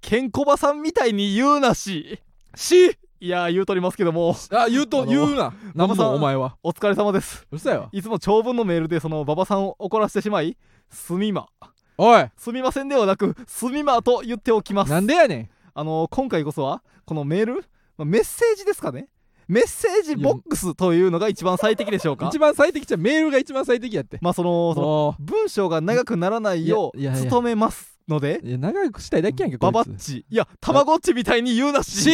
Speaker 1: ケンコバさんみたいに言うなし。し？いやー言うとりますけども。
Speaker 2: あ言うと言うな。
Speaker 1: 馬場さん
Speaker 2: もお前は。
Speaker 1: お疲れ様です。
Speaker 2: うるさいわ。
Speaker 1: いつも長文のメールでその馬場さんを怒らせてしまいすみま。
Speaker 2: おい。
Speaker 1: すみませんではなくすみまと言っておきます。
Speaker 2: なんでやねん。
Speaker 1: あの今回こそはこのメール？まあメッセージですかねメッセージボックスというのが一番最適でしょうか？
Speaker 2: 一番最適じゃメールが一番最適やって。
Speaker 1: まあそのその
Speaker 2: も
Speaker 1: 文章が長くならないよう努めますので。
Speaker 2: ういや長くしたいだけやんけこ
Speaker 1: ババッチ。いやたまごっちみたいに言うなし。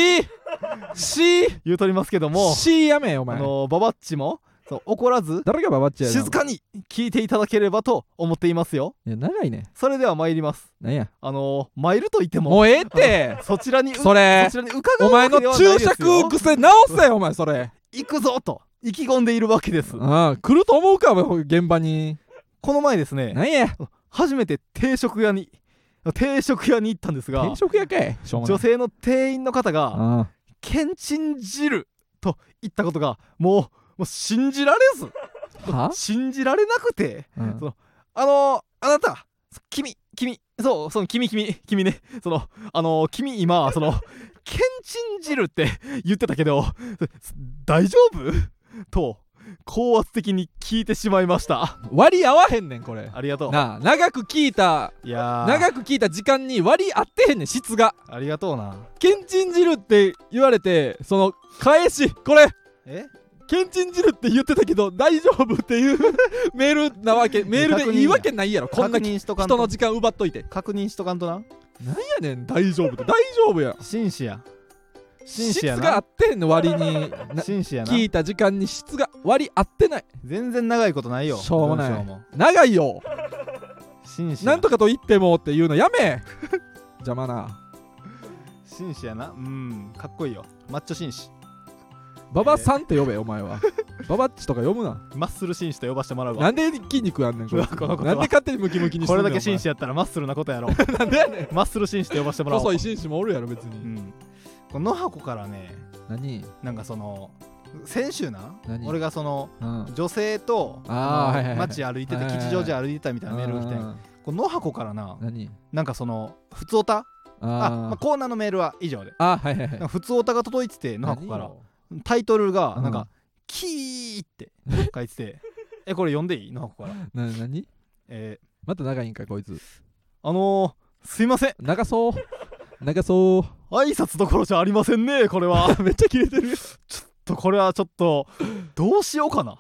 Speaker 2: C
Speaker 1: 言うとりますけども。
Speaker 2: C やめお
Speaker 1: あ
Speaker 2: 前
Speaker 1: のババッチもそう怒らず
Speaker 2: 誰がババッチや
Speaker 1: 静かに聞いていただければと思っていますよ。
Speaker 2: いや長いね。
Speaker 1: それでは参ります。
Speaker 2: なんや？
Speaker 1: あのマイルと言っても
Speaker 2: もうええって！[LAUGHS]
Speaker 1: そちらにう
Speaker 2: それ
Speaker 1: そちらに伺う
Speaker 2: お前の注釈癖直せよお前それ。
Speaker 1: 行くぞと意気込んでいるわけです。
Speaker 2: ああ来ると思うか現場に。
Speaker 1: この前ですね
Speaker 2: なんや？
Speaker 1: 初めて定食屋に定食屋に行ったんですが
Speaker 2: 定食屋かい？
Speaker 1: 女性の店員の方が
Speaker 2: あ「
Speaker 1: けんちん汁」と言ったことがもうもう信じられず。信じられなくて。
Speaker 2: うん。
Speaker 1: そうあのー、あなた君君そうその君君君ね。そのあのー、君今その「けんちん汁」って言ってたけど大丈夫？と高圧的に聞いてしまいました。
Speaker 2: 割り合わへんねんこれ。
Speaker 1: ありがとう。
Speaker 2: なあ長く聞いた
Speaker 1: いやー。
Speaker 2: 長く聞いた時間に割り合ってへんねん質が。
Speaker 1: ありがとうな。
Speaker 2: けんちん汁って言われてその返しこれ。
Speaker 1: え？
Speaker 2: けんちん汁って言ってたけど大丈夫っていう [LAUGHS] メールなわけメールでいいわけないやろ。こんな
Speaker 1: 確認しとかんと。
Speaker 2: 人の時間奪っといて。
Speaker 1: 確認しとかんとな。
Speaker 2: なんやねん大丈夫って。大丈夫や
Speaker 1: 紳士や。紳士や
Speaker 2: 質が合
Speaker 1: な
Speaker 2: ってんの割に。な
Speaker 1: 紳士やな。
Speaker 2: 聞いた時間に質が割り合ってない。
Speaker 1: 全然長いことないよ。
Speaker 2: しょうもない。
Speaker 1: 文章も。
Speaker 2: 長いよ。
Speaker 1: 紳士や。
Speaker 2: なんとかと言ってもっていうのやめ。[LAUGHS] 邪魔な。
Speaker 1: 紳士やな。うん。かっこいいよ。マッチョ紳士
Speaker 2: ババさんって呼べお前は。[LAUGHS] ババッチとか呼ぶな。
Speaker 1: マッスル紳士と呼ばしてもらうわ。
Speaker 2: なんで筋肉あんねんこれ。なんで勝手にムキムキにして
Speaker 1: これだけ紳士やったらマッスルなことやろ。
Speaker 2: なんでやねん
Speaker 1: マッスル紳士と呼ばしてもらおう。
Speaker 2: 細い紳士もおるやろ別
Speaker 1: う
Speaker 2: に
Speaker 1: ん。この野箱からね
Speaker 2: 何？
Speaker 1: なんかその先週な
Speaker 2: 何？
Speaker 1: 俺がその
Speaker 2: うん。
Speaker 1: 女性と街歩いてて
Speaker 2: はいはいはい。
Speaker 1: 吉祥寺歩いてたみたいなメールが来て
Speaker 2: うん。
Speaker 1: この野箱からな
Speaker 2: 何？
Speaker 1: なんかその普通オタ？あ、まあ、
Speaker 2: あ
Speaker 1: コーナーのメールは以上で。
Speaker 2: あはいはい
Speaker 1: 普通オタが届いてて野箱からタイトルがなん。
Speaker 2: うん
Speaker 1: か「キー」って書いてて [LAUGHS] えこれ読んでいい？野箱から。
Speaker 2: な何？
Speaker 1: え
Speaker 2: また長いんかこいつ。
Speaker 1: ーあのー、すいません。
Speaker 2: 長そう。長そう。
Speaker 1: 挨拶どころじゃありませんねこれは。[LAUGHS]
Speaker 2: めっちゃキレてる。
Speaker 1: とこれはちょっとどうしようかな。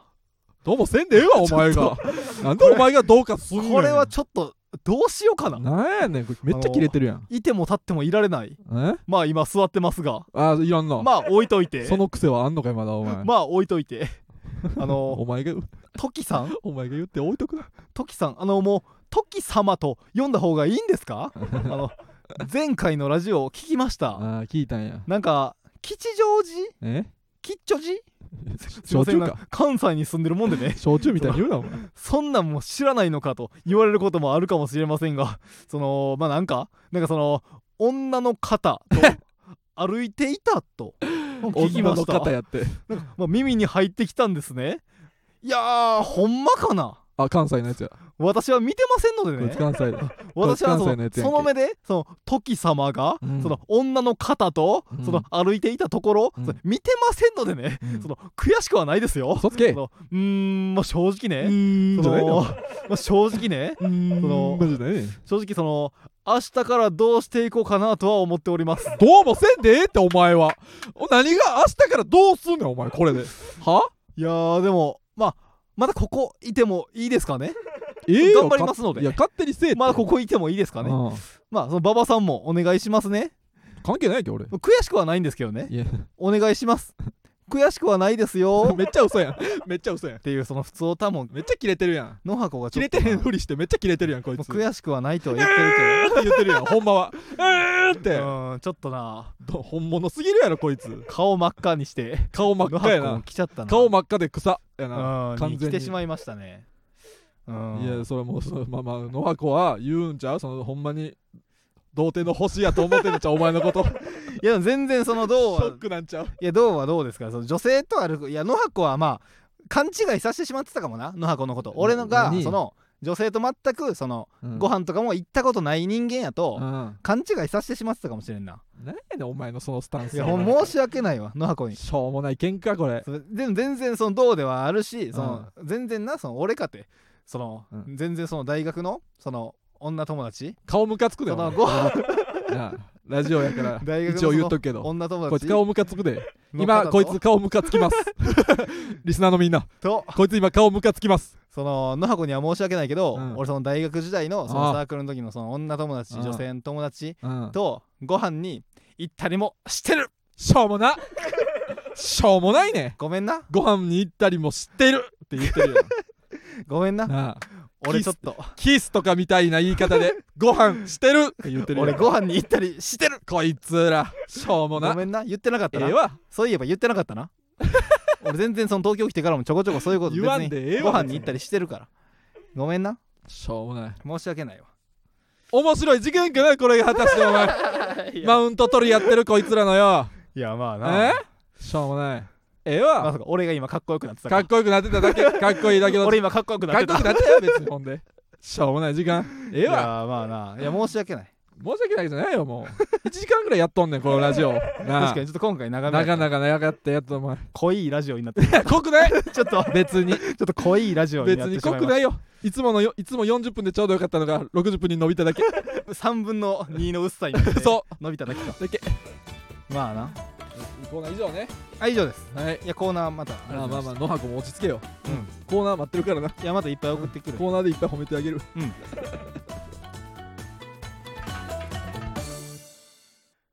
Speaker 2: どうもせんでええわお前が。なんでお前がどうかすんねん
Speaker 1: これはちょっとどうしようかな。
Speaker 2: なんやねんこれ。めっちゃキレてるやん。
Speaker 1: いても立ってもいられない。
Speaker 2: え？
Speaker 1: まあ今座ってますが。
Speaker 2: あいらんな。
Speaker 1: まあ置いといて。
Speaker 2: その癖はあんのかいまだお前。
Speaker 1: まあ置いといて。[LAUGHS] あの
Speaker 2: お前が
Speaker 1: トキさん？
Speaker 2: お前が言って置いとくな。
Speaker 1: トキさん？あのもうトキ様と読んだ方がいいんですか？[LAUGHS] あの前回のラジオを聞きました。
Speaker 2: あー聞いたんや。
Speaker 1: なんか吉祥寺？
Speaker 2: え？
Speaker 1: 吉祥寺？[LAUGHS]
Speaker 2: 焼酎か。
Speaker 1: か関西に住んでるもんでね。[LAUGHS]
Speaker 2: 焼酎みたいに言うなお前。[LAUGHS]
Speaker 1: そんなんも知らないのかと言われることもあるかもしれませんが。そのまあなんか？なんかその女の方と歩いていたと。聞き
Speaker 2: 女の
Speaker 1: ました？
Speaker 2: 方やって。
Speaker 1: まあ、耳に入ってきたんですね。いやーほんまかな？
Speaker 2: あ関西のやつや。
Speaker 1: 私は見てませんので
Speaker 2: こい
Speaker 1: ね
Speaker 2: つ関西だ [LAUGHS]
Speaker 1: 私はそ
Speaker 2: 関西のやつやんけ。
Speaker 1: のその目でその時様が、
Speaker 2: うん。
Speaker 1: その女の方と、
Speaker 2: うん。
Speaker 1: その歩いていたところ、
Speaker 2: うん。
Speaker 1: 見てませんのでね、
Speaker 2: うん。
Speaker 1: その悔しくはないですよ。
Speaker 2: 嘘つけ。
Speaker 1: そのうーんまあ正直
Speaker 2: う
Speaker 1: ね、
Speaker 2: ーん。
Speaker 1: その
Speaker 2: じゃないの。
Speaker 1: まあ正直ね。
Speaker 2: うーん。
Speaker 1: その
Speaker 2: マジでね。
Speaker 1: 正直その明日からどうしていこうかなとは思っております。
Speaker 2: どうもせんでええってお前は。お何が明日からどうすんねんお前これで。は？い
Speaker 1: やーでもまあまだここいてもいいですかね？頑張りますので。
Speaker 2: いや勝手にせえ
Speaker 1: まだここいてもいいですかね？
Speaker 2: うん。
Speaker 1: まあその馬場さんもお願いしますね。
Speaker 2: 関係ないけど俺
Speaker 1: 悔しくはないんですけどね。お願いします悔しくはないですよ。[LAUGHS]
Speaker 2: めっちゃ嘘やん。めっちゃ嘘やん。
Speaker 1: っていうその普通歌も
Speaker 2: めっちゃキレてるやん。
Speaker 1: 野箱がち
Speaker 2: キ
Speaker 1: ょっと。
Speaker 2: レてへんふりしてめっちゃキレてるやんこいつ。
Speaker 1: 悔しくはないとは言ってる
Speaker 2: えーって言ってるやんほんまは。えーって。
Speaker 1: けどうんちょっとな。
Speaker 2: ど本物すぎるやろこいつ。
Speaker 1: 顔真っ赤にして。野
Speaker 2: 顔真っ赤やな。
Speaker 1: 来ちゃったな。
Speaker 2: 顔真っ赤で草やな。完全に。
Speaker 1: 来てしまいましたね。うん。
Speaker 2: いやそれもうそまあまあ野箱は言うんちゃう？そのほんまに童貞の星やと思ってるんちゃうお前のこと。[LAUGHS]
Speaker 1: いや全然その
Speaker 2: シ
Speaker 1: どうは
Speaker 2: ョックなんちゃう。
Speaker 1: いやどうはどうですか？その女性と歩くいや野箱はまあ勘違いさせてしまってたかもな野箱のこと。俺のが
Speaker 2: 何？
Speaker 1: その女性と全くその、
Speaker 2: うん。
Speaker 1: ご飯とかも行ったことない人間やと、
Speaker 2: うん。
Speaker 1: 勘違いさせてしまってたかもしれんな。
Speaker 2: 何やねんお前のそのスタンス。
Speaker 1: いやほんま申し訳ないわ野箱に。
Speaker 2: しょうもない喧嘩これ。
Speaker 1: それでも全然そのどうではあるしその、全然なその俺かてその、
Speaker 2: うん。
Speaker 1: 全然その大学のその女友達？
Speaker 2: 顔ムカつくで
Speaker 1: そのご飯。[LAUGHS]
Speaker 2: なあラジオやから
Speaker 1: 大学の
Speaker 2: 一応言っとくけど。
Speaker 1: 女友達？
Speaker 2: こいつ顔ムカつくで。
Speaker 1: の方
Speaker 2: 今こいつ顔ムカつきます。[LAUGHS] リスナーのみんな。
Speaker 1: と。
Speaker 2: こいつ今顔ムカつきます。
Speaker 1: その野箱には申し訳ないけど、
Speaker 2: うん。
Speaker 1: 俺その大学時代のそのサークルの時のその女友達
Speaker 2: ああ
Speaker 1: 女性の友達
Speaker 2: うん。
Speaker 1: とご飯に行ったりもしてる。
Speaker 2: しょうもな。しょうもないね。
Speaker 1: ごめんな。
Speaker 2: ご飯に行ったりも知ってるって言ってるよ [LAUGHS]
Speaker 1: ごめんな。
Speaker 2: なあ
Speaker 1: 俺ちょっと。
Speaker 2: キスとかみたいな言い方で [LAUGHS] ご飯してる。って言ってるよ。
Speaker 1: 俺ご飯に行ったりしてる。
Speaker 2: こいつらしょうもな。
Speaker 1: ごめんな。言ってなかったな、
Speaker 2: ええわ。
Speaker 1: そういえば言ってなかったな。[LAUGHS] 俺全然その東京来てからもちょこちょこそういうこと
Speaker 2: 言わんでええわ
Speaker 1: ご飯に行ったりしてるから。ごめんな。
Speaker 2: しょうもない。
Speaker 1: 申し訳ないわ。
Speaker 2: 面白い事件かなこれが果たしてお前。[LAUGHS] マウント取りやってるこいつらのよ。
Speaker 1: いやまあな。
Speaker 2: え？しょうもないええ
Speaker 1: ま
Speaker 2: わ
Speaker 1: さか俺が今かっこよくなってた
Speaker 2: かっこよくなってただけ。[LAUGHS] かっこいいだけの。
Speaker 1: 俺今かっこよくな
Speaker 2: か
Speaker 1: った。
Speaker 2: ってこよくなってたよ別にほんで。しょうもない時間。ええ
Speaker 1: い
Speaker 2: わ
Speaker 1: やまあないや申し訳ない。
Speaker 2: 申し訳ないじゃないよもう。1時間ぐらいやっとんねんこの [LAUGHS] ラジオ。な
Speaker 1: 確
Speaker 2: あ
Speaker 1: かにちょっと今回長め
Speaker 2: なかなか長かったやつお前。
Speaker 1: 濃いラジオになってる。[LAUGHS]
Speaker 2: 濃くない？
Speaker 1: ちょっと
Speaker 2: 別に。
Speaker 1: ちょっと濃いラジオになって
Speaker 2: 別に
Speaker 1: しま
Speaker 2: くないよ。いつものよいつも40分でちょうどよかったのが60分に伸びただけ。
Speaker 1: た3分の2の薄さになって
Speaker 2: そ
Speaker 1: 伸びただけか。
Speaker 2: うだけ。
Speaker 1: まあな。
Speaker 2: コーナー以上ね
Speaker 1: あ以上です。
Speaker 2: はい。
Speaker 1: いやコーナーまた。
Speaker 2: まあまあまあ野箱も落ち着けよ。
Speaker 1: うん。
Speaker 2: コーナー待ってるからな。い
Speaker 1: やまたいっぱい送ってくる。
Speaker 2: コーナーでいっぱい褒めてあげる。
Speaker 1: うん。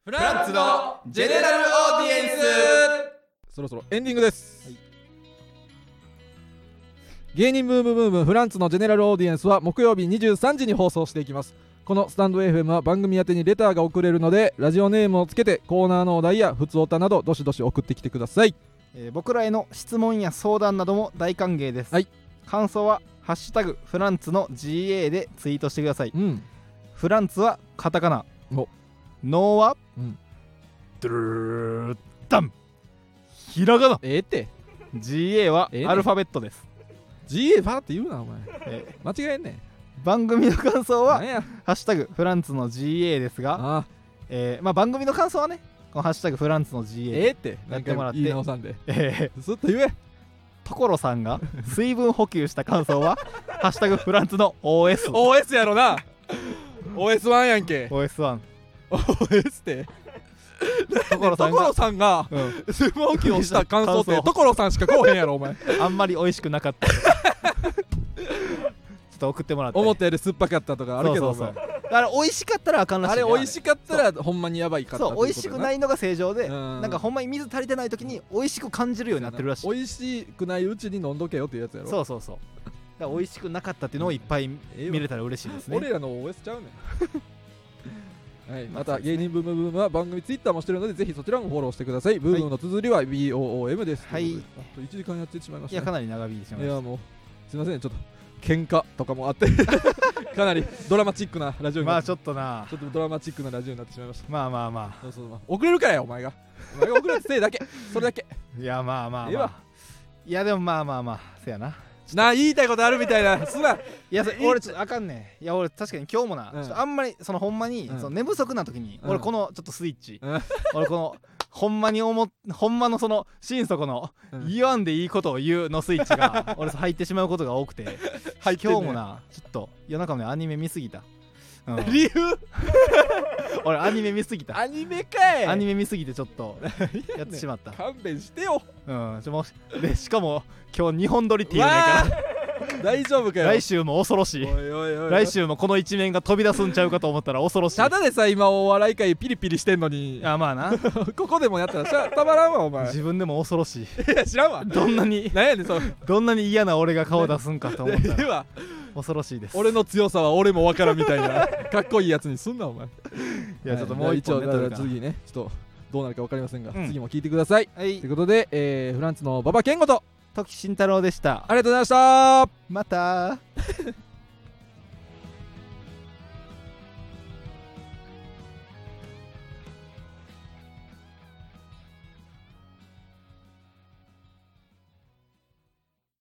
Speaker 2: フ
Speaker 1: ランツのジェネラルオーディエンス。
Speaker 2: そろそろエンディングです、芸人ブームブームフランツのジェネラルオーディエンスは木曜日23時に放送していきますこのスタンド FM は番組宛てにレターが送れるのでラジオネームをつけてコーナーのお題や普通おたなどどしどし送ってきてください。
Speaker 1: えー僕らへの質問や相談なども大歓迎です、
Speaker 2: はい。
Speaker 1: 感想は「ハッシュタグフランツの GA」でツイートしてください。
Speaker 2: うん。
Speaker 1: フランツはカタカナ。
Speaker 2: お。
Speaker 1: ノーは
Speaker 2: うん。
Speaker 1: ドゥルーダンひらがな
Speaker 2: ええって
Speaker 1: GA は
Speaker 2: ええね
Speaker 1: アルファベットです、
Speaker 2: GA ファーって言うなお前
Speaker 1: え
Speaker 2: 間違えんねん
Speaker 1: ー番組の感想は
Speaker 2: 何や「
Speaker 1: ハッシュタグフランツの GA」ですが、えーまあ、番組の感想はねこの「ハッシュタグフランツの GA」
Speaker 2: ええって
Speaker 1: やってもらって。
Speaker 2: 言い直さんで。
Speaker 1: えー
Speaker 2: ずっと言え。
Speaker 1: 所さんが [LAUGHS] 水分補給した感想は「ハッシュタグフランツの OS」
Speaker 2: OS やろな。OS1 やんけ。
Speaker 1: OS1
Speaker 2: OS って。
Speaker 1: 所さんが
Speaker 2: 所さんが
Speaker 1: うん。
Speaker 2: スモーキーをした感想って所さんしかこうへんやろお前。
Speaker 1: あんまり美味しくなかったっと送ってもらって。
Speaker 2: 思ったより酸っぱかったとかあるけど
Speaker 1: そうそう
Speaker 2: お前
Speaker 1: だから美味しかったらあかんらしい。
Speaker 2: あれ美味しかったらほんまにやばいかった
Speaker 1: そう美味しくないいのが正常で
Speaker 2: うん。
Speaker 1: なんかほんまに水足りてない時に美味しく感じるようになってるらしい。
Speaker 2: 美味しくないうちに飲んどけよっていうやつやろ。
Speaker 1: そうそうそう。だ美味しくなかったっていうのをいっぱい見れたら嬉しいですね。
Speaker 2: 俺らの OS ちゃうねん。[LAUGHS] はい、また芸人ブームブームは番組ツイッターもしてるのでぜひそちらもフォローしてください。ブームの綴りは BOOM です。
Speaker 1: はい。
Speaker 2: あと1時間やってしまいましたね。
Speaker 1: いやかなり長引いてしまいまし
Speaker 2: いやもうすいません。ちょっと喧嘩とかもあって [LAUGHS] かなりドラマチックなラジオになって
Speaker 1: たまあちょっとな。
Speaker 2: ちょっとドラマチックなラジオになってしまいました。
Speaker 1: まあまあま
Speaker 2: そうそうまあ遅れるからやお前が。お前が遅れるせいだけ。[LAUGHS] それだけ。
Speaker 1: あいやまあまあ
Speaker 2: ええわ。
Speaker 1: まあいやでもまあまあまあせやな。
Speaker 2: なあ言いたいことあるみたいな。すない
Speaker 1: やそ
Speaker 2: いい
Speaker 1: 俺ちょっとあかんねん。いや俺確かに今日もな、
Speaker 2: うん。
Speaker 1: ちょっとあんまりそのほんまに、
Speaker 2: うん。
Speaker 1: その寝不足な時に、
Speaker 2: うん
Speaker 1: 俺このちょっとスイッチ、
Speaker 2: うん。
Speaker 1: 俺このほんまに思っほんまのその心底の
Speaker 2: うん。
Speaker 1: 言わんでいいことを言うのスイッチが [LAUGHS] 俺入ってしまうことが多くて。
Speaker 2: 入ってんね。ん
Speaker 1: 今日もなちょっと夜中もねアニメ見すぎた、うん。
Speaker 2: 理由？[LAUGHS]
Speaker 1: 俺アニメ見すぎた。
Speaker 2: アニメかい。
Speaker 1: アニメ見すぎてちょっとやってしまった、
Speaker 2: 勘弁してよ。
Speaker 1: うん。ちょもうでしかも今日2本撮りっていうねんから [LAUGHS]
Speaker 2: 大丈夫かよ。
Speaker 1: 来週も恐ろしい。
Speaker 2: おいおいおい。
Speaker 1: 来週もこの一面が飛び出すんちゃうかと思ったら恐ろしい。
Speaker 2: ただでさ今お笑い界ピリピリしてんのに。
Speaker 1: あまあな。[LAUGHS]
Speaker 2: ここでもやったらしゃたまらんわお前。い
Speaker 1: 自分でも恐ろしい。
Speaker 2: や知らんわ。
Speaker 1: どんなに
Speaker 2: なんやねんそれ
Speaker 1: どんなに嫌な俺が顔出すんかと思ったら。
Speaker 2: では。
Speaker 1: 恐ろしいです。
Speaker 2: 俺の強さは俺もわからんみたいな [LAUGHS] かっこいいやつにすんなお前。
Speaker 1: いやちょっともう一本
Speaker 2: はいじゃあ
Speaker 1: ね取るか
Speaker 2: 一応次ね。ちょっとどうなるかわかりませんが、
Speaker 1: うん。
Speaker 2: 次も聞いてください。
Speaker 1: はい。
Speaker 2: ということで、えーフランツの馬場健吾と
Speaker 1: 時慎太郎でした。
Speaker 2: ありがとうございました。
Speaker 1: また